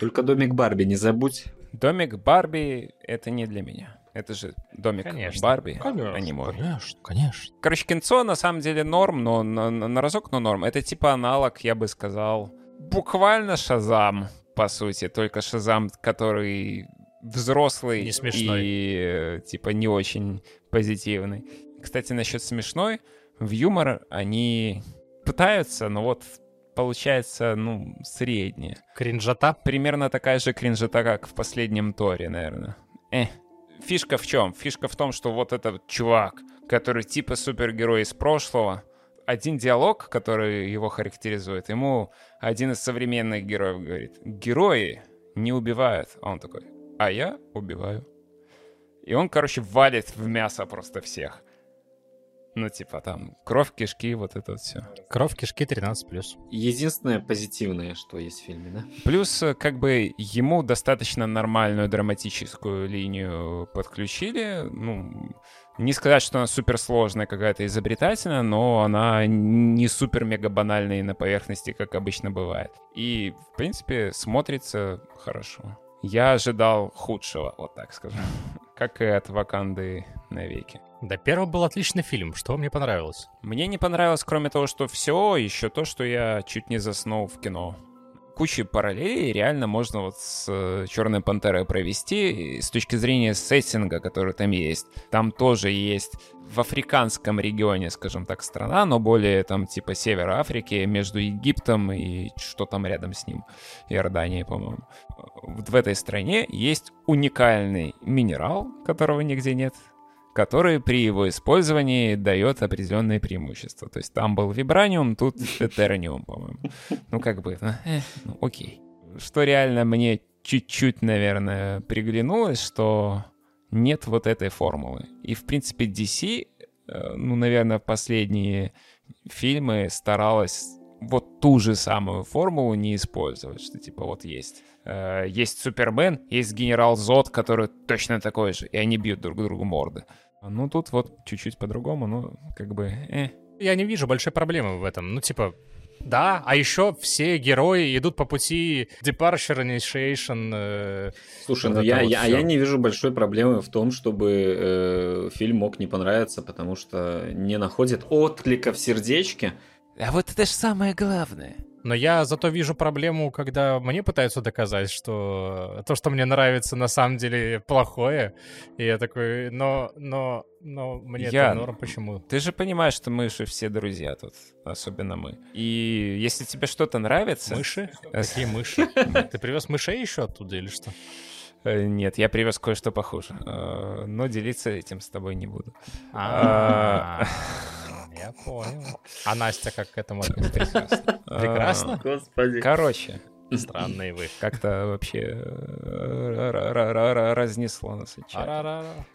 Только домик Барби не забудь. Домик Барби — это не для меня. Это же домик Конечно. Барби, а не мой. Конечно, конечно. Короче, кинцо на самом деле норм, но на, на- на разок, но норм. Это типа аналог, я бы сказал, буквально Шазам, по сути. Только Шазам, который взрослый Не смешной. и э, типа не очень позитивный. Кстати, насчет смешной, в юмор они пытаются, но вот получается, ну, среднее. Кринжата. Примерно такая же кринжета, как в последнем Торе, наверное. Э. Фишка в чем? Фишка в том, что вот этот чувак, который типа супергерой из прошлого, один диалог, который его характеризует, ему один из современных героев говорит, герои не убивают. А он такой, а я убиваю. И он, короче, валит в мясо просто всех. Ну, типа там кровь, кишки, вот это вот все. Кровь, кишки 13+. Единственное позитивное, что есть в фильме, да? Плюс, э, как бы, ему достаточно нормальную драматическую линию подключили. Ну, не сказать, что она суперсложная какая-то изобретательная, но она не супер-мега банальная и на поверхности, как обычно бывает. И, в принципе, смотрится хорошо. Я ожидал худшего, вот так скажу. Как и от Ваканды навеки. Да, первый был отличный фильм. Что мне понравилось? Мне не понравилось, кроме того, что все, еще то, что я чуть не заснул в кино. Кучи параллелей реально можно вот с Черной Пантерой провести с точки зрения сеттинга, который там есть. Там тоже есть в африканском регионе, скажем так, страна, но более там типа севера Африки, между Египтом и что там рядом с ним, Иорданией, по-моему. Вот в этой стране есть уникальный минерал, которого нигде нет, который при его использовании дает определенные преимущества. То есть там был вибраниум, тут этерниум, по-моему. Ну, как бы, ну, э, ну, окей. Что реально мне чуть-чуть, наверное, приглянулось, что нет вот этой формулы. И, в принципе, DC, э, ну, наверное, последние фильмы старалась вот ту же самую формулу не использовать, что типа вот есть. Э, есть Супермен, есть генерал Зод, который точно такой же, и они бьют друг другу морды. Ну, тут вот чуть-чуть по-другому, ну, как бы, э. Я не вижу большой проблемы в этом. Ну, типа, да, а еще все герои идут по пути Departure, Initiation. э, Слушай, Вот ну я, вот я, а я не вижу большой проблемы в том, чтобы э, фильм мог не понравиться, потому что не находит отклика в сердечке. А вот это же самое главное. Но я зато вижу проблему, когда мне пытаются доказать, что то, что мне нравится, на самом деле плохое. И я такой, но, но, но мне это Ян, норм, почему? Ты же понимаешь, что мы же все друзья тут, особенно мы. И если тебе что-то нравится... Мыши? Э, Какие мыши? Ты привез мышей еще оттуда или что? э, Нет, я привез кое-что похуже. Э, Но делиться этим с тобой не буду. А, Я понял. А Настя как к этому отнеслась? Прекрасно? Господи. Короче, Странные вы. как-то вообще э, ра- ра- ра- ра- разнесло нас.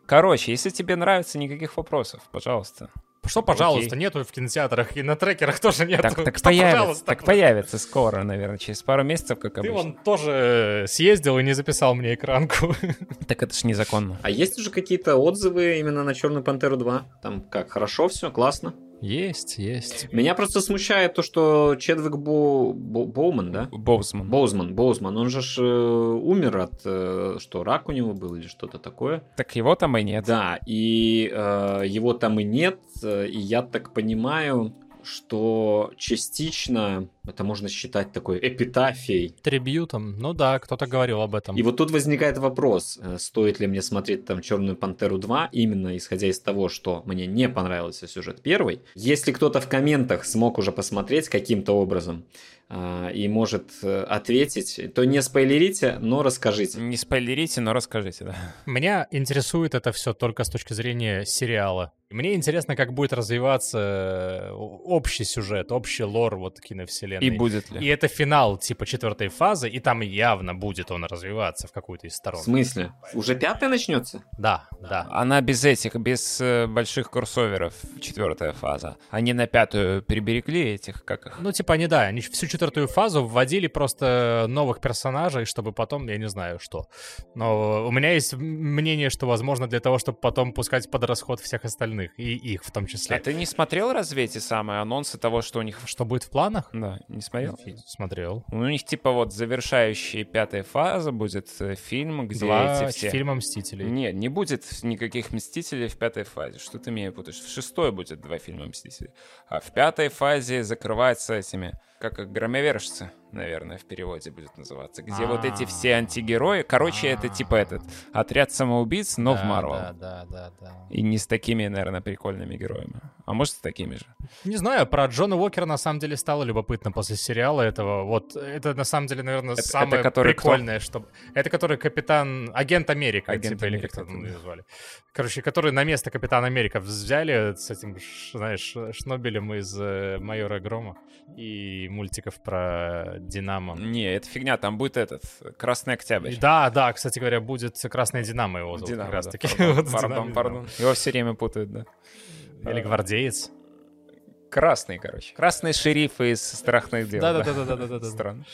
Короче, если тебе нравится, никаких вопросов, пожалуйста. Что, пожалуйста, Окей. нету в кинотеатрах и на трекерах тоже нету. Так, так, Что, появится, пожалуйста? так появится скоро, наверное, через пару месяцев, как Ты обычно. вон тоже съездил и не записал мне экранку. Так это ж незаконно. А есть уже какие-то отзывы именно на Черную Пантеру 2? Там как, хорошо все, классно? Есть, есть. Меня просто смущает то, что Чедвик Бо... Бо- Боуман, да? Боузман. Боузман, Боузман, он же ж, э, умер от, э, что, рак у него был или что-то такое? Так его там и нет. Да, и э, его там и нет, э, и я так понимаю, что частично это можно считать такой эпитафией. Трибьютом, ну да, кто-то говорил об этом. И вот тут возникает вопрос, э, стоит ли мне смотреть там Черную Пантеру 2, именно исходя из того, что мне не понравился сюжет первый. Если кто-то в комментах смог уже посмотреть каким-то образом, и может э, ответить, то не спойлерите, но расскажите. Не спойлерите, но расскажите, да. Меня интересует это все только с точки зрения сериала. Мне интересно, как будет развиваться э, общий сюжет, общий лор вот киновселенной. И будет ли. И это финал типа четвертой фазы, и там явно будет он развиваться в какую-то из сторон. В смысле? Уже пятая начнется? Да, да. Она без этих, без э, больших курсоверов, четвертая фаза. Они на пятую приберегли этих, как их? Ну, типа, они, да, они всю четвертую фазу вводили просто новых персонажей, чтобы потом, я не знаю, что. Но у меня есть мнение, что, возможно, для того, чтобы потом пускать под расход всех остальных, и их в том числе. А ты не смотрел разве эти самые анонсы того, что у них... Что будет в планах? Да, не смотрел? Смотрел. У них, типа, вот завершающая пятая фаза будет э, фильм, где Два эти все... фильма «Мстителей». Нет, не будет никаких «Мстителей» в пятой фазе. Что ты меня путаешь? В шестой будет два фильма «Мстителей». А в пятой фазе закрывается этими как их громовержцы, наверное, в переводе будет называться, где вот эти все антигерои, короче, это типа этот отряд самоубийц, но в Марвел. Да, да, да, да. И не с такими, наверное, прикольными героями. А может, с такими же. Не знаю, про Джона Уокера на самом деле стало любопытно после сериала этого. Вот это на самом деле, наверное, Это- самое это прикольное, что... Это который капитан... Агент Америка, Агент типа, или Америка, как-то да. его звали. Короче, который на место Капитана Америка взяли с этим, знаешь, Шнобелем из э, Майора Грома и мультиков про Динамо. Не, это фигня, там будет этот, Красный Октябрь. Да, да, кстати говоря, будет Красная Динамо его зовут Динамо, как раз да. таки. Пардон, Вот пардон, Динамо, пардон. Его все время путают, да. Или Гвардеец. Красный, короче. Красный шериф из страшных дел. Да-да-да-да-да-да. Странно.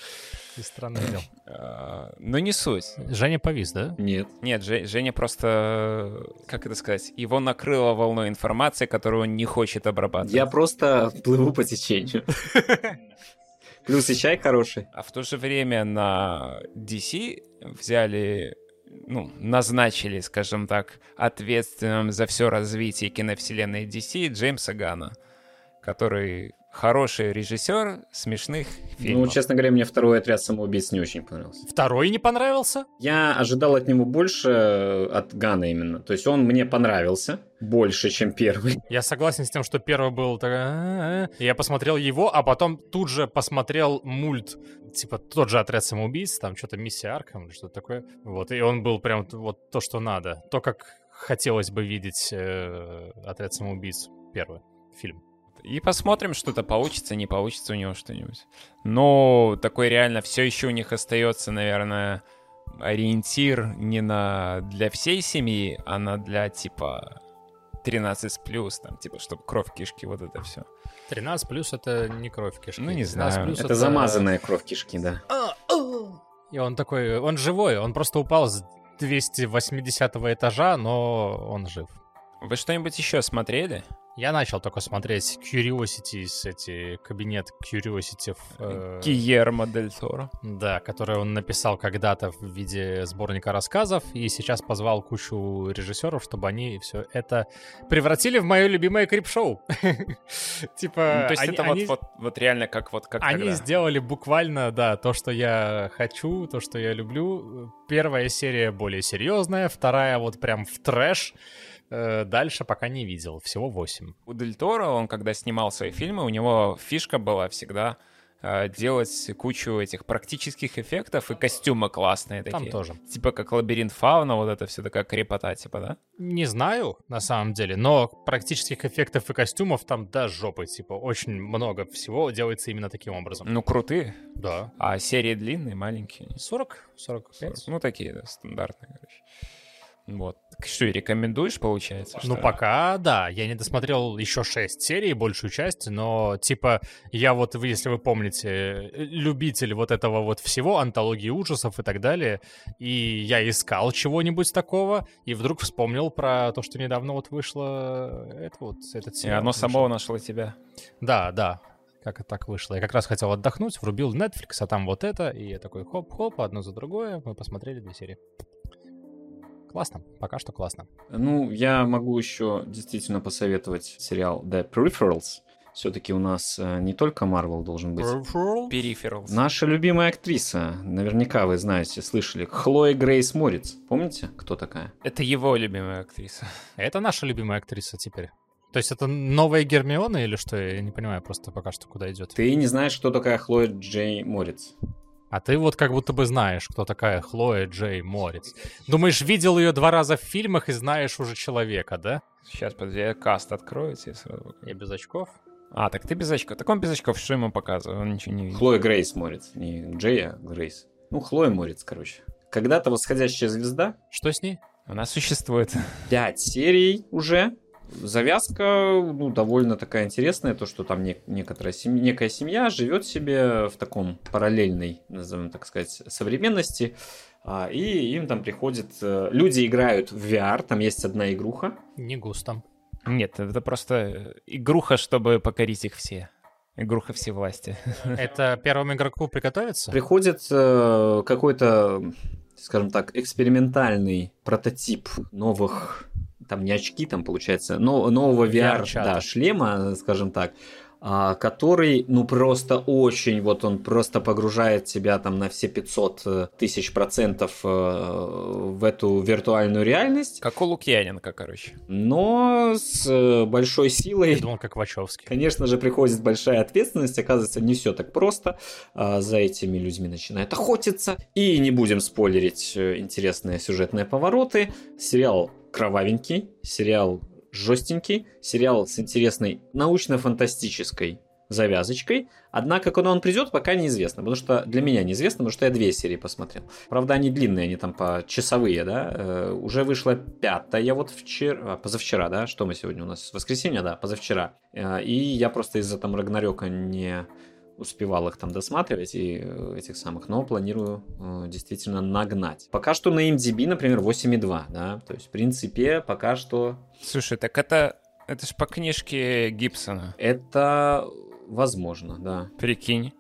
Из странных дел. А, Но не суть. Женя повис, да? Нет. Нет, Же- Женя просто, как это сказать, его накрыло волной информации, которую он не хочет обрабатывать. Я просто плыву по течению. Плюс и чай хороший. А в то же время на DC взяли, ну, назначили, скажем так, ответственным за все развитие киновселенной DC Джеймса Гана, который хороший режиссер смешных фильмов. Ну, честно говоря, мне второй отряд самоубийц не очень понравился. Второй не понравился? Я ожидал от него больше э, от Гана именно. То есть он мне понравился больше, чем первый. Я согласен с тем, что первый был... так. Я посмотрел его, а потом тут же посмотрел мульт, типа тот же «Отряд самоубийц», там что-то «Миссия Арком» или что-то такое. Вот, и он был прям вот то, что надо. То, как хотелось бы видеть э, «Отряд самоубийц» первый фильм. И посмотрим, что-то получится, не получится у него что-нибудь. Но такой реально все еще у них остается, наверное, ориентир не на для всей семьи, а на для типа 13 плюс, там, типа, чтобы кровь кишки, вот это все. 13 плюс это не кровь кишки. Ну, не 13 знаю. плюс Это замазанная кровь кишки, да. И он такой, он живой, он просто упал с 280 этажа, но он жив. Вы что-нибудь еще смотрели? Я начал только смотреть Curiosity, эти кабинет Curiosity, э, Гиермо Дель Торо. да, который он написал когда-то в виде сборника рассказов, и сейчас позвал кучу режиссеров, чтобы они все это превратили в мое любимое крип-шоу. Типа, Ну, то есть они- это вот- вот, реально как вот как Они сделали буквально, да, то, что я хочу, то, что я люблю. Первая серия более серьезная, вторая вот прям в трэш. Э, Дальше пока не видел, всего 8. У Дель Торо, он когда снимал свои фильмы, у него фишка была всегда э, делать кучу этих практических эффектов и костюмы классные такие. Там тоже. Типа как лабиринт фауна, вот это все такая крепота, типа, да? Не знаю, на самом деле, но практических эффектов и костюмов там до жопы, типа, очень много всего делается именно таким образом. Ну, крутые. Да. А серии длинные, маленькие. 40? 45? Ну, такие, да, стандартные, короче. Вот. Что, и рекомендуешь, получается? Ну, что ли? пока, да. Я не досмотрел еще 6 серий, большую часть, но, типа, я вот, вы, если вы помните, э, любитель вот этого вот всего, антологии ужасов и так далее, и я искал чего-нибудь такого, и вдруг вспомнил про то, что недавно вот вышло это вот, этот И сериал. оно вышел. само нашло тебя. Да, да. Как это так вышло? Я как раз хотел отдохнуть, врубил Netflix, а там вот это, и я такой хоп-хоп, одно за другое, мы посмотрели две серии. Классно, пока что классно. Ну, я могу еще действительно посоветовать сериал The Peripherals. Все-таки у нас э, не только Марвел должен быть. Перифералс. Наша любимая актриса, наверняка вы знаете, слышали, Хлоя Грейс Морец. Помните, кто такая? Это его любимая актриса. Это наша любимая актриса теперь. То есть это новая Гермиона или что? Я не понимаю просто пока что, куда идет. Ты не знаешь, кто такая Хлоя Джей Морец? А ты вот как будто бы знаешь, кто такая Хлоя Джей Морец. Думаешь, видел ее два раза в фильмах и знаешь уже человека, да? Сейчас, подожди, я каст открою тебе сразу. Я без очков. А, так ты без очков. Так он без очков, что ему показываю? Он ничего не видит. Хлоя Грейс Морец, не Джея, а Грейс. Ну, Хлоя Морец, короче. Когда-то восходящая звезда. Что с ней? Она существует. Пять серий уже. Завязка, ну, довольно такая интересная, то, что там не, некоторая семья, некая семья живет себе в таком параллельной, назовем так сказать, современности, а, и им там приходит... э, Люди играют в VR, там есть одна игруха, Не густо. Нет, это просто игруха, чтобы покорить их все. Игруха всевласти. Это первому игроку приготовиться? приходит э, какой-то, скажем так, экспериментальный прототип новых, там не очки, там получается, но, нового VR, VR-чата. да, шлема, скажем так, а, который, ну, просто очень, вот он просто погружает тебя там на все 500 тысяч процентов э, в эту виртуальную реальность, Как у Лукьяненко, короче. но с э, большой Я силой думал, как Вачовский. Конечно же, приходит большая ответственность. Оказывается, не все так просто. А, За этими людьми начинают охотиться. И не будем спойлерить э, интересные сюжетные повороты. Сериал кровавенький, сериал жестенький, сериал с интересной научно-фантастической завязочкой. Однако, куда он придет, пока неизвестно. Потому что для меня неизвестно, потому что я две серии посмотрел. Правда, они длинные, они там по часовые, да. Э, уже вышла пятая вот вчера, позавчера, да. Что мы сегодня у нас? Воскресенье, да, позавчера. Э, и я просто из-за там Рагнарёка не успевал их там досматривать и э, этих самых, но планирую э, действительно нагнать. Пока что на MDB, например, 8,2, да, то есть, в принципе, пока что Слушай, так это... Это ж по книжке Гибсона. это возможно, да. Прикинь.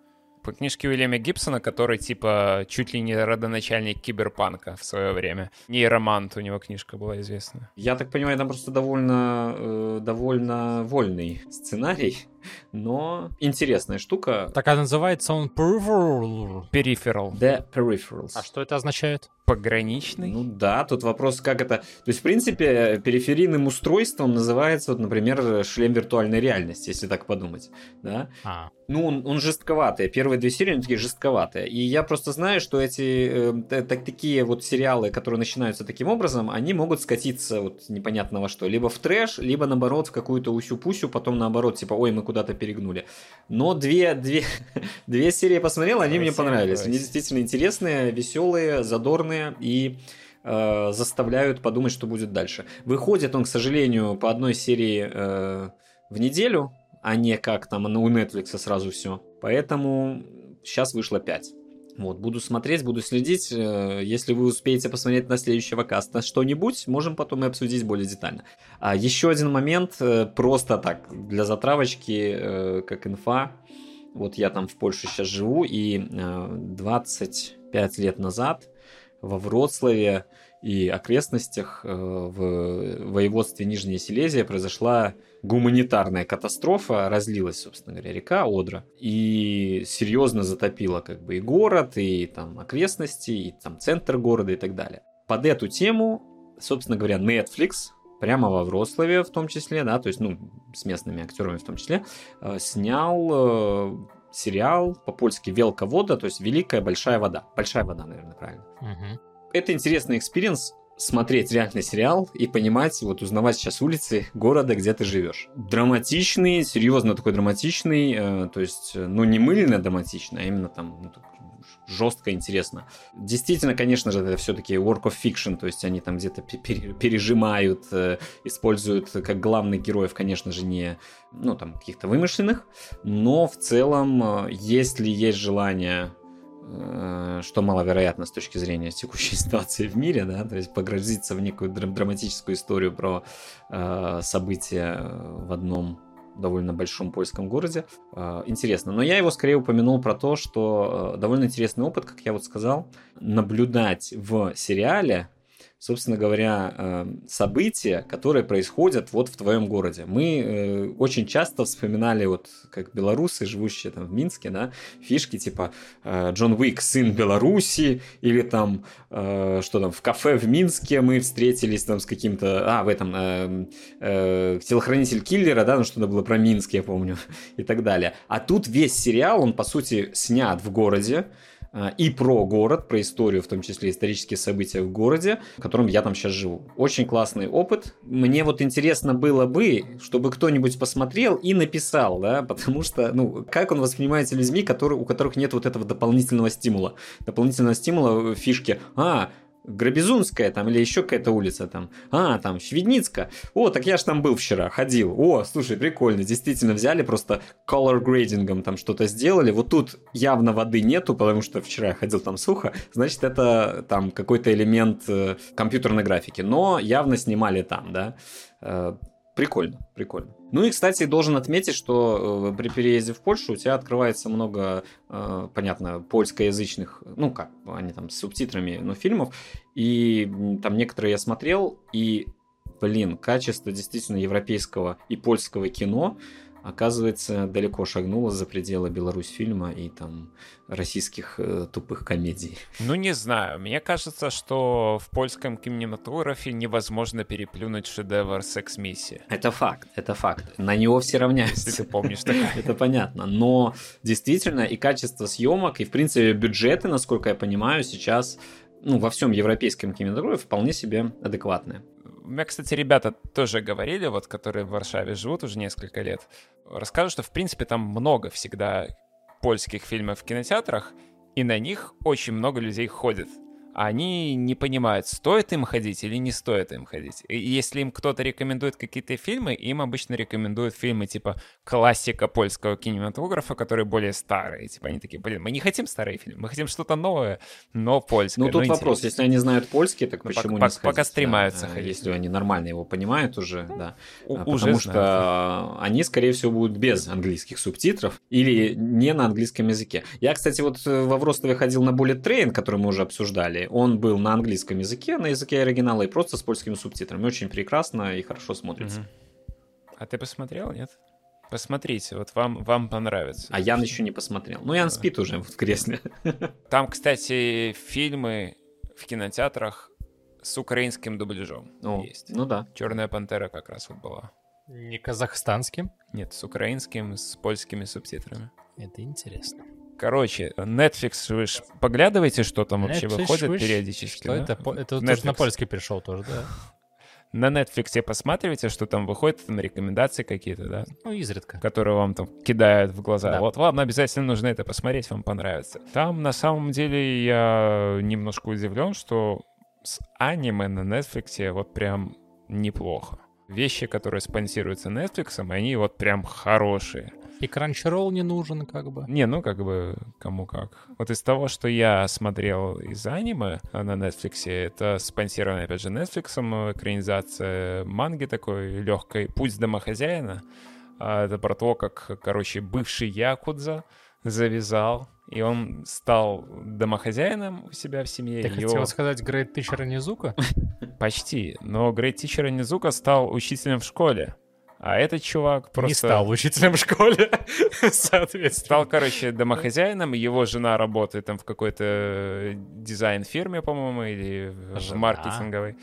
По книжке Уильяма Гибсона, который типа чуть ли не родоначальник киберпанка в свое время. Нейромант у него книжка была известна. Я так понимаю, там просто довольно, э, довольно вольный сценарий, но интересная штука. Такая называется он Peripheral. Периферал. The Peripherals. А что это означает? Пограничный. Ну да, тут вопрос, как это... То есть, в принципе, периферийным устройством называется, вот, например, шлем виртуальной реальности, если так подумать, да? А, Ну, он, он жестковатый. Первые две серии, они такие жестковатые. И я просто знаю, что эти э, та- так, такие вот сериалы, которые начинаются таким образом, они могут скатиться вот непонятно во что. Либо в трэш, либо наоборот в какую-то усю-пусю, потом наоборот, типа, ой, мы куда-то перегнули. Но две, две, две серии посмотрел, они мне понравились. Они действительно интересные, веселые, задорные и э, заставляют подумать, что будет дальше. Выходит он, к сожалению, по одной серии э, в неделю, а не как там у Netflix сразу все. Поэтому сейчас вышло 5. Вот, буду смотреть, буду следить. Э, Если вы успеете посмотреть на следующего каста что-нибудь, можем потом и обсудить более детально. А еще один момент, э, просто так, для затравочки, э, как инфа. Вот я там в Польше сейчас живу, и э, 25 лет назад во Вроцлаве и окрестностях в воеводстве Нижняя Силезия произошла гуманитарная катастрофа, разлилась, собственно говоря, река Одра, и серьезно затопила как бы и город, и там окрестности, и там центр города и так далее. Под эту тему, собственно говоря, Netflix прямо во Вроцлаве в том числе, да, то есть, ну, с местными актерами в том числе, э, снял э, сериал по-польски «Велка вода», то есть «Великая большая вода». Большая вода, наверное, правильно мгм. это интересный experience смотреть реальный сериал и понимать, вот узнавать сейчас улицы города, где ты живешь. Драматичный, серьезно такой драматичный, э, то есть, э, ну не мыльно драматичный, а именно там ну, жестко интересно. Действительно, конечно же, это все-таки work of fiction, то есть они там где-то пе- пере- пережимают, э, используют как главных героев, конечно же, не ну там каких-то вымышленных, но в целом, э, если есть желание что маловероятно с точки зрения текущей ситуации в мире, да, то есть погрузиться в некую драм- драматическую историю про э, события в одном довольно большом польском городе. Э, интересно. Но я его скорее упомянул про то, что э, довольно интересный опыт, как я вот сказал, наблюдать в сериале собственно говоря, э, события, которые происходят вот в твоем городе. Мы э, очень часто вспоминали, вот как белорусы, живущие там в Минске, да, фишки типа э, Джон Уик, сын Беларуси, или там, что там, в кафе в Минске мы встретились там с каким-то, а, в этом, э, э, телохранитель киллера, да, ну что-то было про Минск, я помню, и так далее. А тут весь сериал, он, по сути, снят в городе, и про город, про историю, в том числе исторические события в городе, в котором я там сейчас живу. Очень классный опыт. Мне вот интересно было бы, чтобы кто-нибудь посмотрел и написал, да, потому что, ну, как он воспринимается людьми, которые, у которых нет вот этого дополнительного стимула. Дополнительного стимула фишки, а, Грабезунская там или еще какая-то улица там. А, там, Шведницка. О, так я ж там был вчера, ходил. О, слушай, прикольно. Действительно взяли, просто color grading там что-то сделали. Вот тут явно воды нету, потому что вчера я ходил там сухо. Значит, это там какой-то элемент э, компьютерной графики. Но явно снимали там, да. Э, Прикольно, прикольно. Ну и, кстати, должен отметить, что э, при переезде в Польшу у тебя открывается много, э, понятно, польскоязычных, ну как, они там с субтитрами, но фильмов. И там некоторые я смотрел, и, блин, качество действительно европейского и польского кино оказывается, далеко шагнула за пределы Беларусь фильма и там российских э, тупых комедий. Ну, не знаю. Мне кажется, что в польском кинематографе невозможно переплюнуть шедевр «Секс-миссия». Это факт, это факт. На него все равняются. Если ты помнишь такое. Это понятно. Но действительно и качество съемок, и, в принципе, бюджеты, насколько я понимаю, сейчас ну, во всем европейском кинематографе вполне себе адекватные. У меня, кстати, ребята тоже говорили, вот, которые в Варшаве живут уже несколько лет, расскажут, что, в принципе, там много всегда польских фильмов в кинотеатрах, и на них очень много людей ходит они не понимают, стоит им ходить или не стоит им ходить. И если им кто-то рекомендует какие-то фильмы, им обычно рекомендуют фильмы типа классика польского кинематографа, которые более старые. Типа они такие, блин, мы не хотим старые фильмы, мы хотим что-то новое, но польское. Ну тут вопрос, интересно. если они знают польский, так ну, почему пока, не сходить? Пока стремаются да? ходить. Если они нормально его понимают уже, да. У, а, уже потому знают. что они, скорее всего, будут без английских субтитров или не на английском языке. Я, кстати, вот э, во Вростове ходил на Bullet Train, который мы уже обсуждали. Он был на английском языке, на языке оригинала и просто с польскими субтитрами. Очень прекрасно и хорошо смотрится. Угу. А ты посмотрел, нет? Посмотрите, вот вам, вам понравится. А Ян еще не посмотрел. Ну, Ян спит уже в кресле. Там, кстати, фильмы в кинотеатрах с украинским дубляжом О, есть. Ну да. Черная пантера как раз вот была. Не казахстанским? Нет, с украинским, с польскими субтитрами. Это интересно. Короче, Netflix, вы ж поглядываете, что там вообще Netflix, выходит вы периодически? Что да? это? Это Netflix. на польский перешел тоже, да? На Netflix посматриваете, что там выходит, там рекомендации какие-то, да? Ну, изредка. Которые вам там кидают в глаза. Да. Вот вам обязательно нужно это посмотреть, вам понравится. Там на самом деле я немножко удивлен, что с аниме на Netflix вот прям неплохо. Вещи, которые спонсируются Netflix, они вот прям хорошие. И Crunchyroll не нужен, как бы. Не, ну как бы кому как. Вот из того, что я смотрел из аниме на Netflix, это спонсировано, опять же, Netflix, экранизация манги такой легкой «Путь домохозяина». А это про то, как, короче, бывший Якудза завязал, и он стал домохозяином у себя в семье. Ты Его... хотел сказать Great Teacher Низука? Почти, но Great Teacher Низука стал учителем в школе. А этот чувак просто... Не стал учителем в школе, соответственно. Стал, короче, домохозяином, его жена работает там в какой-то дизайн-фирме, по-моему, или жена. маркетинговой.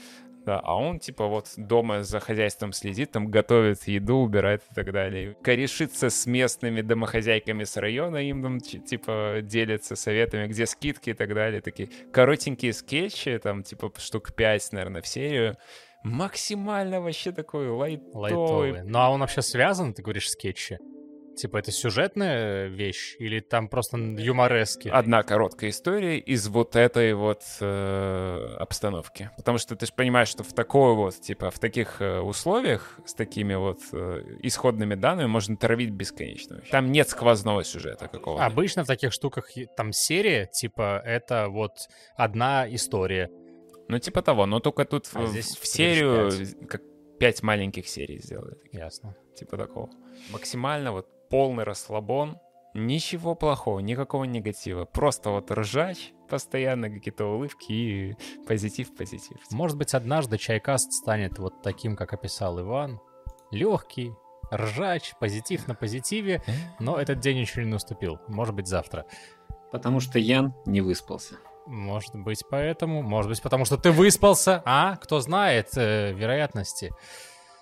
Да, а он, типа, вот дома за хозяйством следит, там готовит еду, убирает и так далее. Корешится с местными домохозяйками с района, им там, типа, делится советами, где скидки и так далее. Такие коротенькие скетчи, там, типа, штук 5, наверное, в серию максимально вообще такой лайтовый. лайтовый. Ну а он вообще связан, ты говоришь, скетчи? Типа это сюжетная вещь или там просто юморески? Одна короткая история из вот этой вот э, обстановки. Потому что ты же понимаешь, что в такой вот, типа, в таких э, условиях, с такими вот э, исходными данными можно травить бесконечно. Там нет сквозного сюжета какого-то. Обычно в таких штуках там серия, типа, это вот одна история ну, типа того, но только тут а в, здесь в серию 5. как пять маленьких серий сделали. Ясно. Типа такого. Максимально вот полный расслабон. Ничего плохого, никакого негатива. Просто вот ржач, постоянно какие-то улыбки и позитив, позитив. Может быть, однажды чайкаст станет вот таким, как описал Иван. Легкий, ржач, позитив на позитиве, но этот день еще не наступил. Может быть, завтра. Потому что Ян не выспался. Может быть, поэтому. Может быть, потому что ты выспался. А? Кто знает э, вероятности.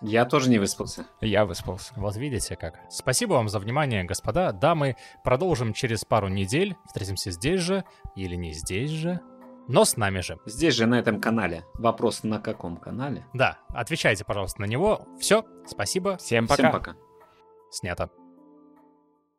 Я тоже не выспался. Я выспался. Вот видите как. Спасибо вам за внимание, господа, дамы. Продолжим через пару недель. Встретимся здесь же или не здесь же. Но с нами же. Здесь же, на этом канале. Вопрос, на каком канале? Да, отвечайте, пожалуйста, на него. Все, спасибо. Всем пока. Всем пока. Снято.